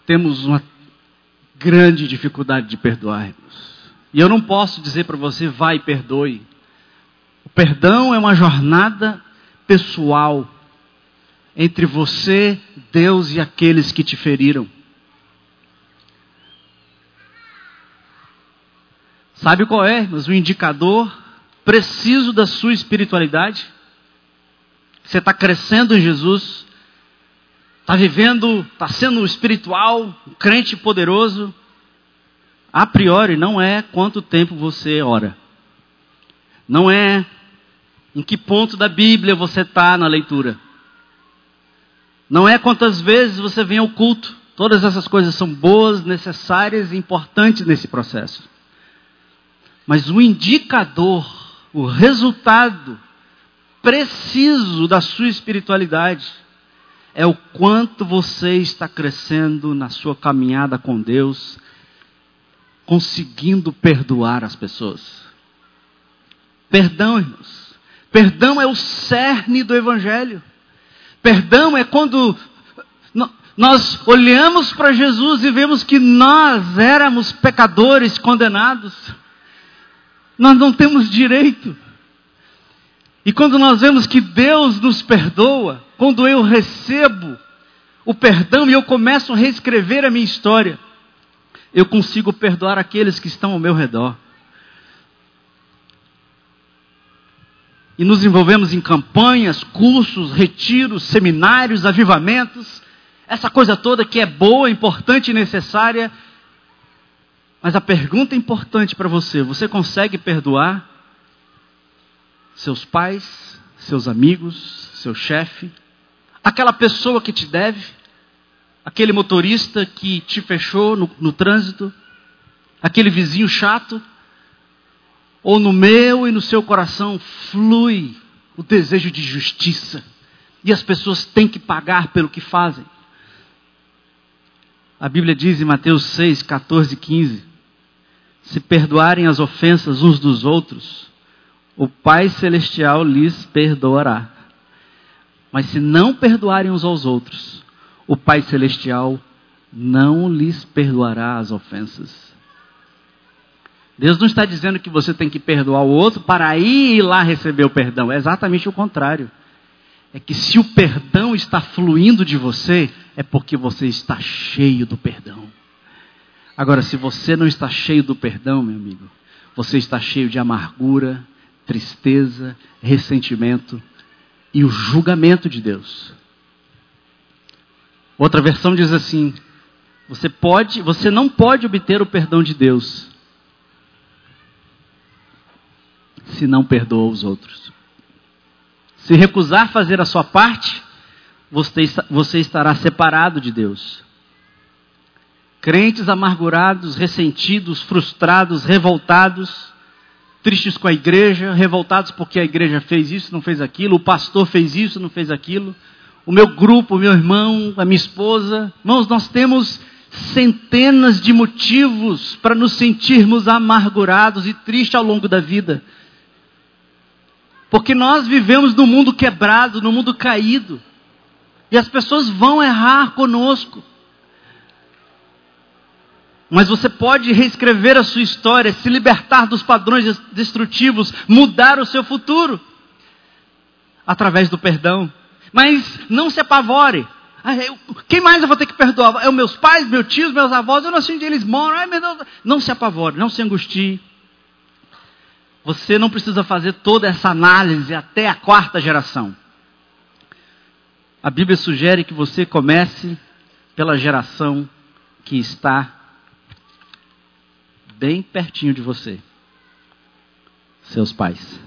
Temos uma grande dificuldade de perdoar. irmãos. E eu não posso dizer para você, vai e perdoe. O perdão é uma jornada pessoal entre você, Deus e aqueles que te feriram. Sabe qual é, irmãos, o indicador preciso da sua espiritualidade? Você está crescendo em Jesus, está vivendo, está sendo espiritual, um crente poderoso. A priori, não é quanto tempo você ora, não é em que ponto da Bíblia você está na leitura, não é quantas vezes você vem ao culto. Todas essas coisas são boas, necessárias e importantes nesse processo. Mas o indicador, o resultado preciso da sua espiritualidade é o quanto você está crescendo na sua caminhada com Deus, conseguindo perdoar as pessoas. Perdão, irmãos. Perdão é o cerne do Evangelho. Perdão é quando nós olhamos para Jesus e vemos que nós éramos pecadores condenados. Nós não temos direito. E quando nós vemos que Deus nos perdoa, quando eu recebo o perdão e eu começo a reescrever a minha história, eu consigo perdoar aqueles que estão ao meu redor. E nos envolvemos em campanhas, cursos, retiros, seminários, avivamentos, essa coisa toda que é boa, importante e necessária. Mas a pergunta importante para você: você consegue perdoar seus pais, seus amigos, seu chefe, aquela pessoa que te deve, aquele motorista que te fechou no, no trânsito, aquele vizinho chato? Ou no meu e no seu coração flui o desejo de justiça? E as pessoas têm que pagar pelo que fazem. A Bíblia diz em Mateus 6, 14 e 15: Se perdoarem as ofensas uns dos outros, o Pai Celestial lhes perdoará. Mas se não perdoarem uns aos outros, o Pai Celestial não lhes perdoará as ofensas. Deus não está dizendo que você tem que perdoar o outro para ir lá receber o perdão. É exatamente o contrário. É que se o perdão está fluindo de você, é porque você está cheio do perdão. Agora, se você não está cheio do perdão, meu amigo, você está cheio de amargura, tristeza, ressentimento e o julgamento de Deus. Outra versão diz assim: você pode, você não pode obter o perdão de Deus se não perdoa os outros. Se recusar fazer a sua parte, você, estará separado de Deus. Crentes amargurados, ressentidos, frustrados, revoltados, tristes com a igreja, revoltados porque a igreja fez isso, não fez aquilo, o pastor fez isso, não fez aquilo, o meu grupo, o meu irmão, a minha esposa. Irmãos, nós temos centenas de motivos para nos sentirmos amargurados e tristes ao longo da vida. Porque nós vivemos num mundo quebrado, num mundo caído. E as pessoas vão errar conosco. Mas você pode reescrever a sua história, se libertar dos padrões destrutivos, mudar o seu futuro através do perdão. Mas não se apavore. Quem mais eu vou ter que perdoar? É os meus pais, meus tios, meus avós, eu não sei onde eles moram. Ai. Não se apavore, não se angustie. Você não precisa fazer toda essa análise até a quarta geração. A Bíblia sugere que você comece pela geração que está bem pertinho de você. Seus pais.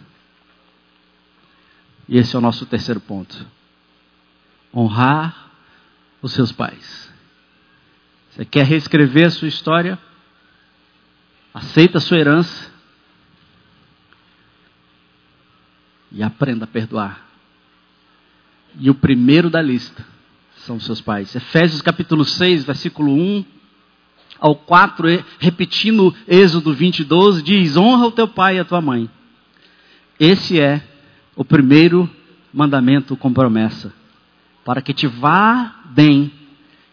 E esse é o nosso terceiro ponto. Honrar os seus pais. Você quer reescrever a sua história? Aceita a sua herança e aprenda a perdoar. E o primeiro da lista são seus pais. Efésios capítulo 6, versículo 1 ao 4, repetindo Êxodo 20, 12, diz: Honra o teu pai e a tua mãe. Esse é o primeiro mandamento com promessa, para que te vá bem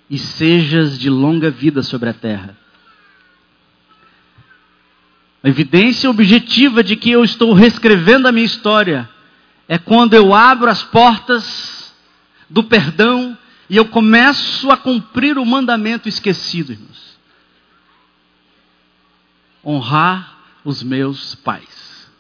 e sejas de longa vida sobre a terra. A evidência objetiva de que eu estou reescrevendo a minha história é quando eu abro as portas do perdão e eu começo a cumprir o mandamento esquecido, irmãos. Honrar os meus pais.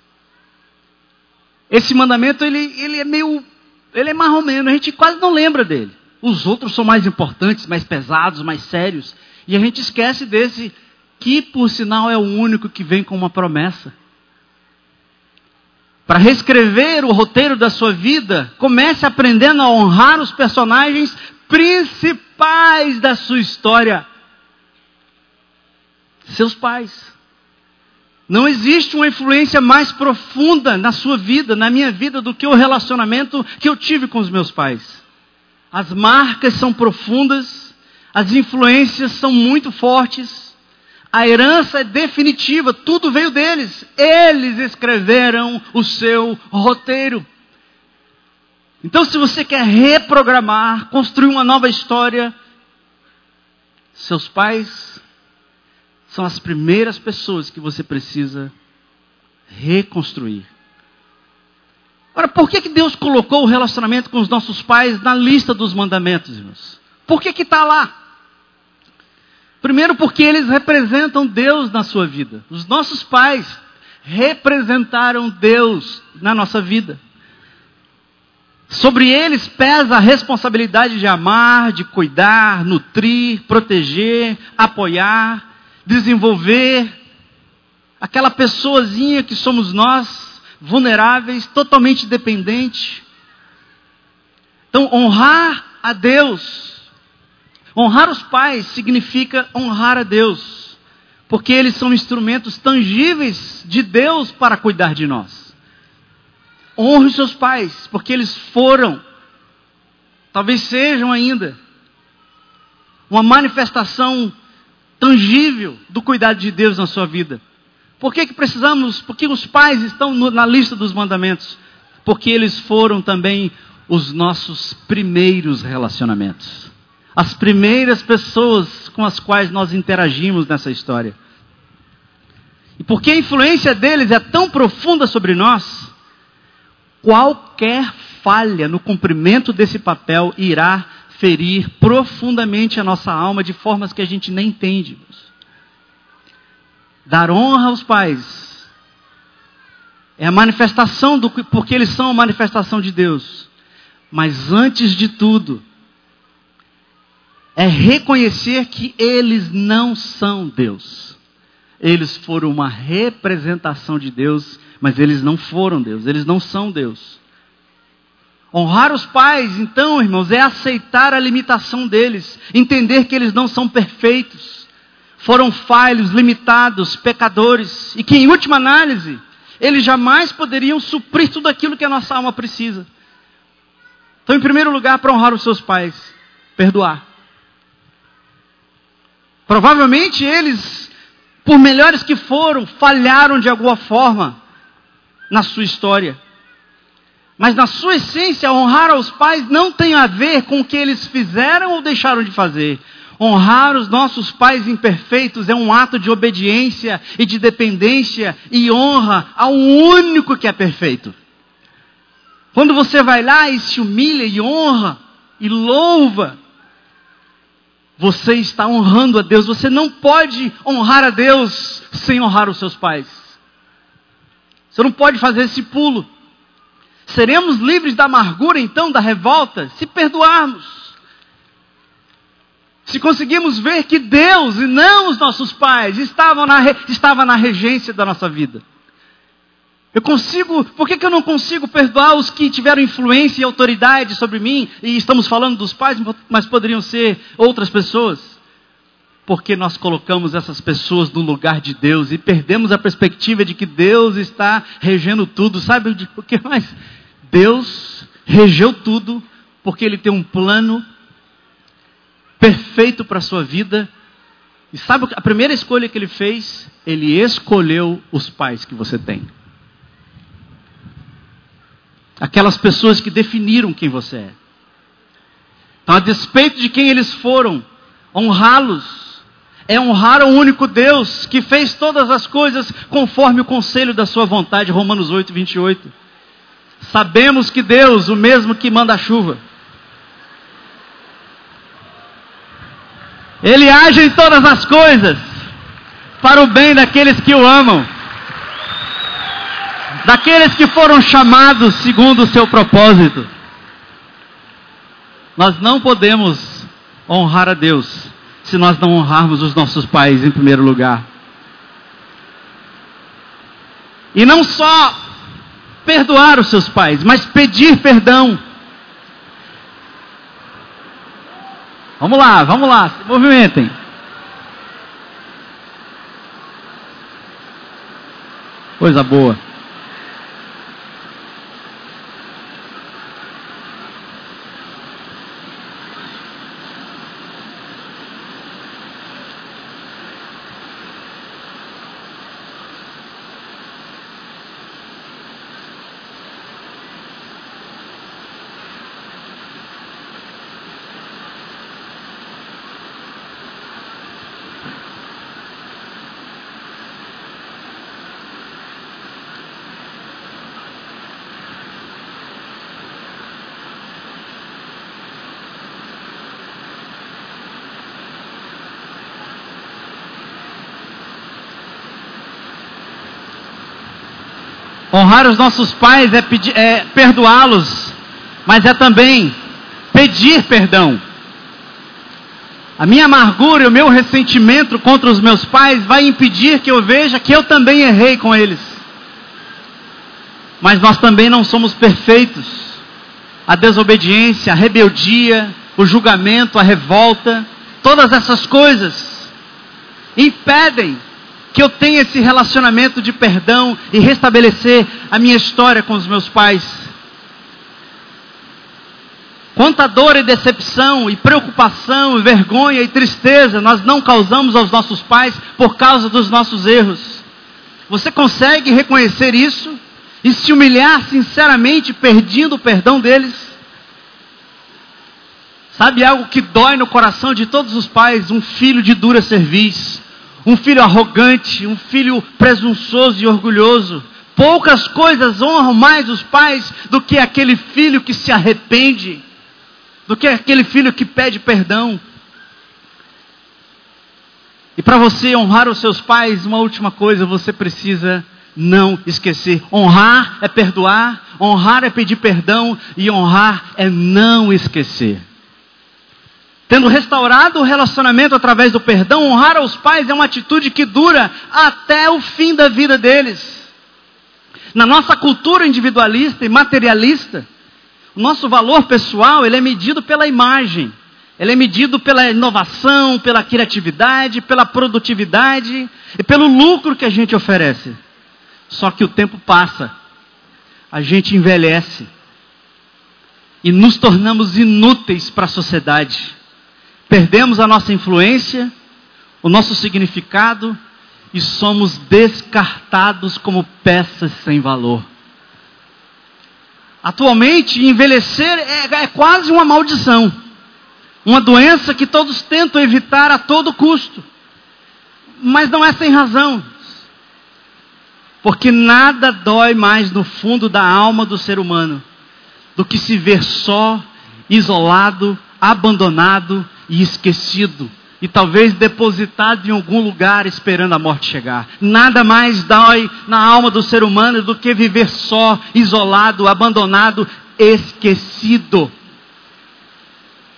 Esse mandamento ele, ele é meio, ele é menos, a gente quase não lembra dele. Os outros são mais importantes, mais pesados, mais sérios, e a gente esquece desse que por sinal é o único que vem com uma promessa. Para reescrever o roteiro da sua vida, comece aprendendo a honrar os personagens principais da sua história. Seus pais. Não existe uma influência mais profunda na sua vida, na minha vida, do que o relacionamento que eu tive com os meus pais. As marcas são profundas, as influências são muito fortes. A herança é definitiva, tudo veio deles. Eles escreveram o seu roteiro. Então, se você quer reprogramar, construir uma nova história, Seus pais são as primeiras pessoas que você precisa reconstruir. Ora, por que, que Deus colocou o relacionamento com os nossos pais na lista dos mandamentos, irmãos? Por que está lá? Primeiro, porque eles representam Deus na sua vida. Os nossos pais representaram Deus na nossa vida. Sobre eles pesa a responsabilidade de amar, de cuidar, nutrir, proteger, apoiar, desenvolver. Aquela pessoazinha que somos nós, vulneráveis, totalmente dependentes. Então, honrar a Deus, honrar os pais significa honrar a Deus, porque eles são instrumentos tangíveis de Deus para cuidar de nós. Honre os seus pais, porque eles foram, talvez sejam ainda, uma manifestação tangível do cuidado de Deus na sua vida. Por que, que precisamos? Porque os pais estão no, na lista dos mandamentos. Porque eles foram também os nossos primeiros relacionamentos. As primeiras pessoas com as quais nós interagimos nessa história. E porque a influência deles é tão profunda sobre nós, qualquer falha no cumprimento desse papel irá ferir profundamente a nossa alma de formas que a gente nem entende. Dar honra aos pais é a manifestação do porque eles são a manifestação de Deus. Mas antes de tudo, é reconhecer que eles não são Deus. Eles foram uma representação de Deus mas eles não foram Deus, eles não são Deus. Honrar os pais, então, irmãos, é aceitar a limitação deles, entender que eles não são perfeitos, foram falhos, limitados, pecadores, e que, em última análise, eles jamais poderiam suprir tudo aquilo que a nossa alma precisa. Então, em primeiro lugar, para honrar os seus pais, perdoar. Provavelmente eles, por melhores que foram, falharam de alguma forma na sua história. Mas na sua essência, honrar aos pais não tem a ver com o que eles fizeram ou deixaram de fazer. Honrar os nossos pais imperfeitos é um ato de obediência e de dependência e honra ao único que é perfeito. Quando você vai lá e se humilha e honra e louva, você está honrando a Deus. Você não pode honrar a Deus sem honrar os seus pais. Você não pode fazer esse pulo. Seremos livres da amargura, então, da revolta, se perdoarmos. Se conseguimos ver que Deus e não os nossos pais estavam na, estava na regência da nossa vida. Eu consigo, por que, que eu não consigo perdoar os que tiveram influência e autoridade sobre mim? E estamos falando dos pais, mas poderiam ser outras pessoas porque nós colocamos essas pessoas no lugar de Deus e perdemos a perspectiva de que Deus está regendo tudo. Sabe por que mais? Deus regeu tudo porque Ele tem um plano perfeito para a sua vida. E sabe a primeira escolha que Ele fez? Ele escolheu os pais que você tem. Aquelas pessoas que definiram quem você é. Então, a despeito de quem eles foram, honrá-los é honrar o único Deus que fez todas as coisas conforme o conselho da sua vontade, Romanos 8, 28. Sabemos que Deus, o mesmo que manda a chuva, Ele age em todas as coisas para o bem daqueles que o amam, daqueles que foram chamados segundo o seu propósito. Nós não podemos honrar a Deus se nós não honrarmos os nossos pais em primeiro lugar. E não só perdoar os seus pais, mas pedir perdão. Vamos lá, vamos lá, se movimentem. Coisa boa. Honrar os nossos pais é, é perdoá-los, mas é também pedir perdão. A minha amargura e o meu ressentimento contra os meus pais vai impedir que eu veja que eu também errei com eles. Mas nós também não somos perfeitos. A desobediência, a rebeldia, o julgamento, a revolta, todas essas coisas impedem que eu tenha esse relacionamento de perdão e restabelecer a minha história com os meus pais. Quanta dor e decepção, e preocupação, e vergonha e tristeza nós não causamos aos nossos pais por causa dos nossos erros. Você consegue reconhecer isso e se humilhar sinceramente, pedindo o perdão deles? Sabe algo que dói no coração de todos os pais? Um filho de dura cerviz, um filho arrogante, um filho presunçoso e orgulhoso. Poucas coisas honram mais os pais do que aquele filho que se arrepende do que aquele filho que pede perdão. E para você honrar os seus pais, uma última coisa, você precisa não esquecer. Honrar é perdoar, honrar é pedir perdão e honrar é não esquecer. Tendo restaurado o relacionamento através do perdão, honrar aos pais é uma atitude que dura até o fim da vida deles. Na nossa cultura individualista e materialista, o nosso valor pessoal, ele é medido pela imagem. Ele é medido pela inovação, pela criatividade, pela produtividade e pelo lucro que a gente oferece. Só que o tempo passa, a gente envelhece e nos tornamos inúteis para a sociedade. Perdemos a nossa influência, o nosso significado e somos descartados como peças sem valor. Atualmente, envelhecer é, é quase uma maldição. Uma doença que todos tentam evitar a todo custo. Mas não é sem razão. Porque nada dói mais no fundo da alma do ser humano do que se ver só, isolado, abandonado e esquecido e talvez depositado em algum lugar esperando a morte chegar. Nada mais dói na alma do ser humano do que viver só, isolado, abandonado, esquecido.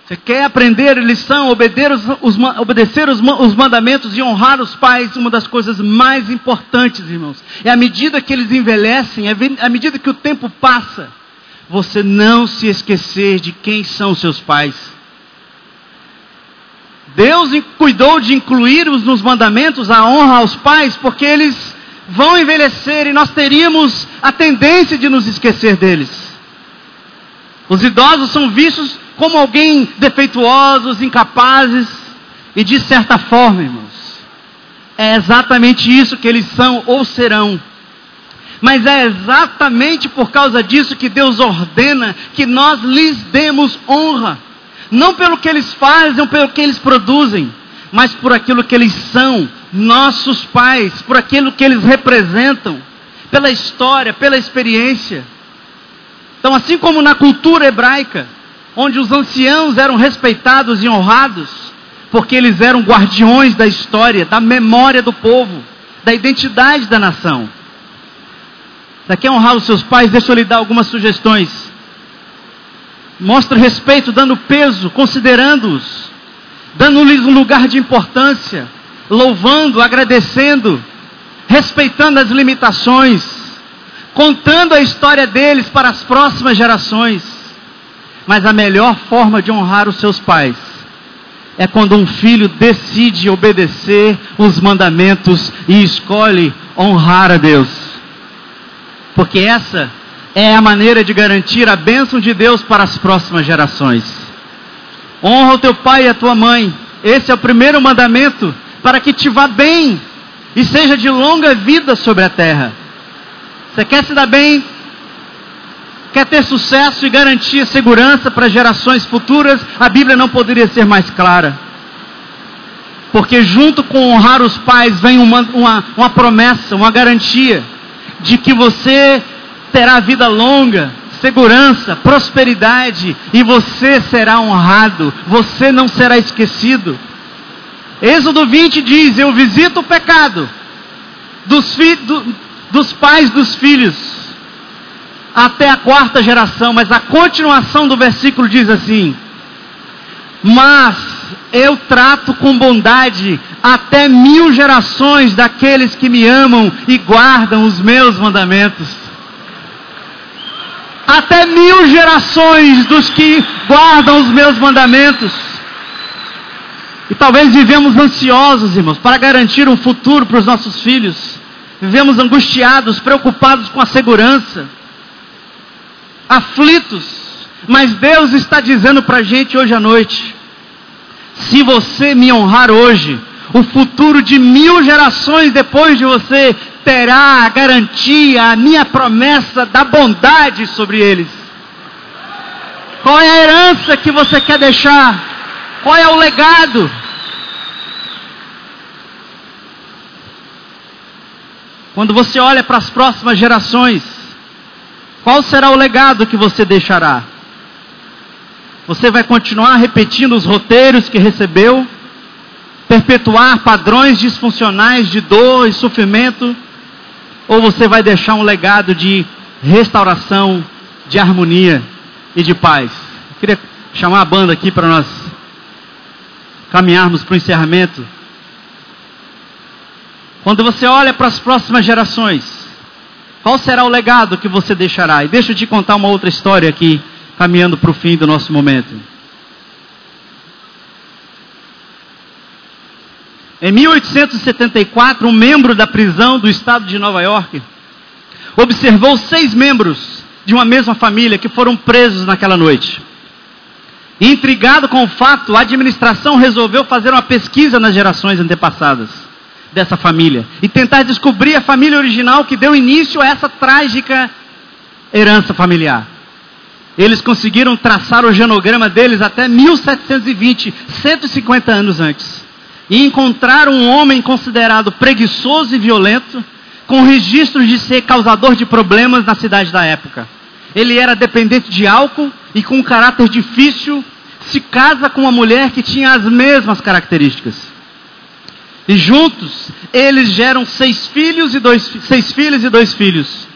Você quer aprender a lição, obedecer, os, os, obedecer os, os, mandamentos e honrar os pais? Uma das coisas mais importantes, irmãos, é à medida que eles envelhecem, é à medida que o tempo passa, você não se esquecer de quem são seus pais Deus cuidou de incluir-os nos mandamentos a honra aos pais, porque eles vão envelhecer e nós teríamos a tendência de nos esquecer deles. Os idosos são vistos como alguém defeituosos, incapazes, e de certa forma, irmãos, é exatamente isso que eles são ou serão. Mas é exatamente por causa disso que Deus ordena que nós lhes demos honra não pelo que eles fazem pelo que eles produzem, mas por aquilo que eles são, nossos pais, por aquilo que eles representam, pela história, pela experiência. Então, assim como na cultura hebraica, onde os anciãos eram respeitados e honrados, porque eles eram guardiões da história, da memória do povo, da identidade da nação. Você quer honrar os seus pais? Deixa eu lhe dar algumas sugestões. Mostra respeito, dando peso, considerando-os, dando-lhes um lugar de importância, louvando, agradecendo, respeitando as limitações, contando a história deles para as próximas gerações. Mas a melhor forma de honrar os seus pais é quando um filho decide obedecer os mandamentos e escolhe honrar a Deus. Porque essa é a maneira de garantir a bênção de Deus para as próximas gerações. Honra o teu pai e a tua mãe. Esse é o primeiro mandamento para que te vá bem e seja de longa vida sobre a terra. Você quer se dar bem? Quer ter sucesso e garantir segurança para gerações futuras? A Bíblia não poderia ser mais clara. Porque junto com honrar os pais vem uma, uma, uma promessa, uma garantia de que você terá vida longa, segurança, prosperidade, e você será honrado, você não será esquecido. Êxodo 20 diz: Eu visito o pecado dos, fi, do, dos pais dos filhos, até a quarta geração, mas a continuação do versículo diz assim: Mas eu trato com bondade até mil gerações daqueles que me amam e guardam os meus mandamentos. Até mil gerações dos que guardam os meus mandamentos. E talvez vivemos ansiosos, irmãos, para garantir um futuro para os nossos filhos. Vivemos angustiados, preocupados com a segurança, aflitos. Mas Deus está dizendo para a gente hoje à noite: se você me honrar hoje, o futuro de mil gerações depois de você terá a garantia, a minha promessa da bondade sobre eles. Qual é a herança que você quer deixar? Qual é o legado? Quando você olha para as próximas gerações, qual será o legado que você deixará? Você vai continuar repetindo os roteiros que recebeu? Perpetuar padrões disfuncionais de dor e sofrimento? Ou você vai deixar um legado de restauração, de harmonia e de paz? Eu queria chamar a banda aqui para nós caminharmos para o encerramento. Quando você olha para as próximas gerações, qual será o legado que você deixará? E deixa eu te contar uma outra história aqui, caminhando para o fim do nosso momento. Em 1874, um membro da prisão do estado de Nova York observou seis membros de uma mesma família que foram presos naquela noite. Intrigado com o fato, a administração resolveu fazer uma pesquisa nas gerações antepassadas dessa família e tentar descobrir a família original que deu início a essa trágica herança familiar. Eles conseguiram traçar o genograma deles até 1720, 150 anos antes. E encontraram um homem considerado preguiçoso e violento, com registros de ser causador de problemas na cidade da época. Ele era dependente de álcool e com um caráter difícil, se casa com uma mulher que tinha as mesmas características. E juntos, eles geram seis filhos e dois, seis filhos e dois filhos.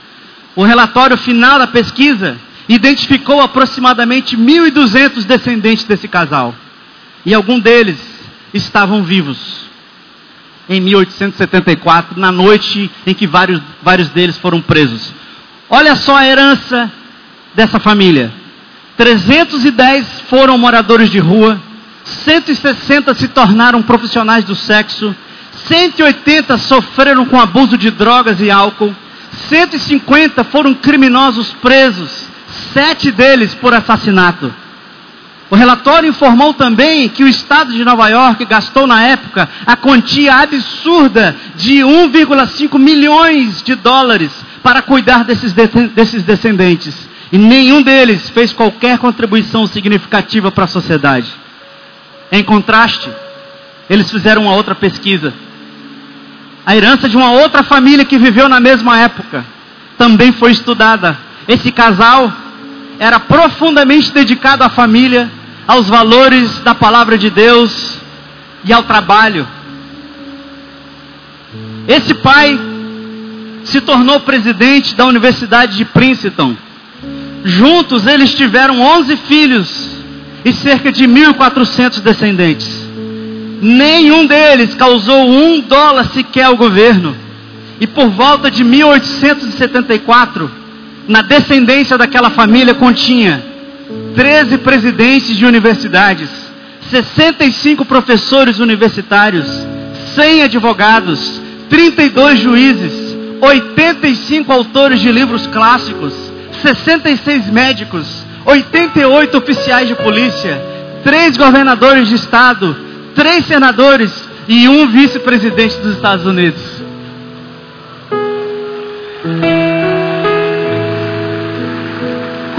O relatório final da pesquisa identificou aproximadamente 1.200 descendentes desse casal. E algum deles estavam vivos. Em 1874, na noite em que vários, vários deles foram presos. Olha só a herança dessa família. 310 foram moradores de rua, 160 se tornaram profissionais do sexo, 180 sofreram com abuso de drogas e álcool, 150 foram criminosos presos, sete deles por assassinato. O relatório informou também que o estado de Nova York gastou na época a quantia absurda de 1,5 milhões de dólares para cuidar desses, desses descendentes. E nenhum deles fez qualquer contribuição significativa para a sociedade. Em contraste, eles fizeram uma outra pesquisa a herança de uma outra família que viveu na mesma época também foi estudada. Esse casal era profundamente dedicado à família, aos valores da palavra de Deus e ao trabalho. Esse pai se tornou presidente da Universidade de Princeton. Juntos eles tiveram 11 filhos e cerca de 1.400 descendentes. Nenhum deles causou um dólar sequer ao governo. E por volta de 1874, na descendência daquela família continha 13 presidentes de universidades, 65 professores universitários, 100 advogados, 32 juízes, 85 autores de livros clássicos, 66 médicos, 88 oficiais de polícia, 3 governadores de estado, três senadores e um vice-presidente dos Estados Unidos.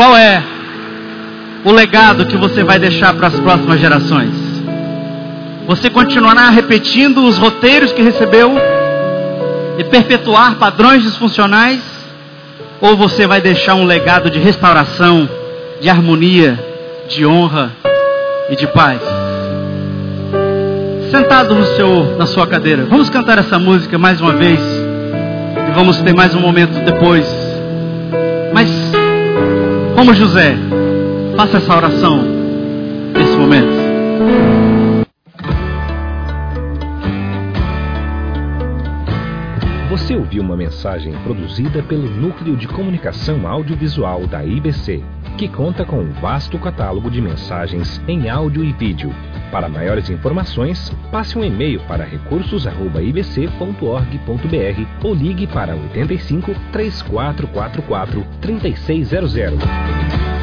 Qual é o legado que você vai deixar para as próximas gerações? Você continuará repetindo os roteiros que recebeu e perpetuar padrões disfuncionais? Ou você vai deixar um legado de restauração, de harmonia, de honra e de paz? sentado no seu, na sua cadeira. Vamos cantar essa música mais uma vez. E vamos ter mais um momento depois. Como José. Faça essa oração nesse momento. Você ouviu uma mensagem produzida pelo Núcleo de Comunicação Audiovisual da IBC, que conta com um vasto catálogo de mensagens em áudio e vídeo. Para maiores informações, passe um e-mail para recursos@ibc.org.br ou ligue para 85 3444 3600.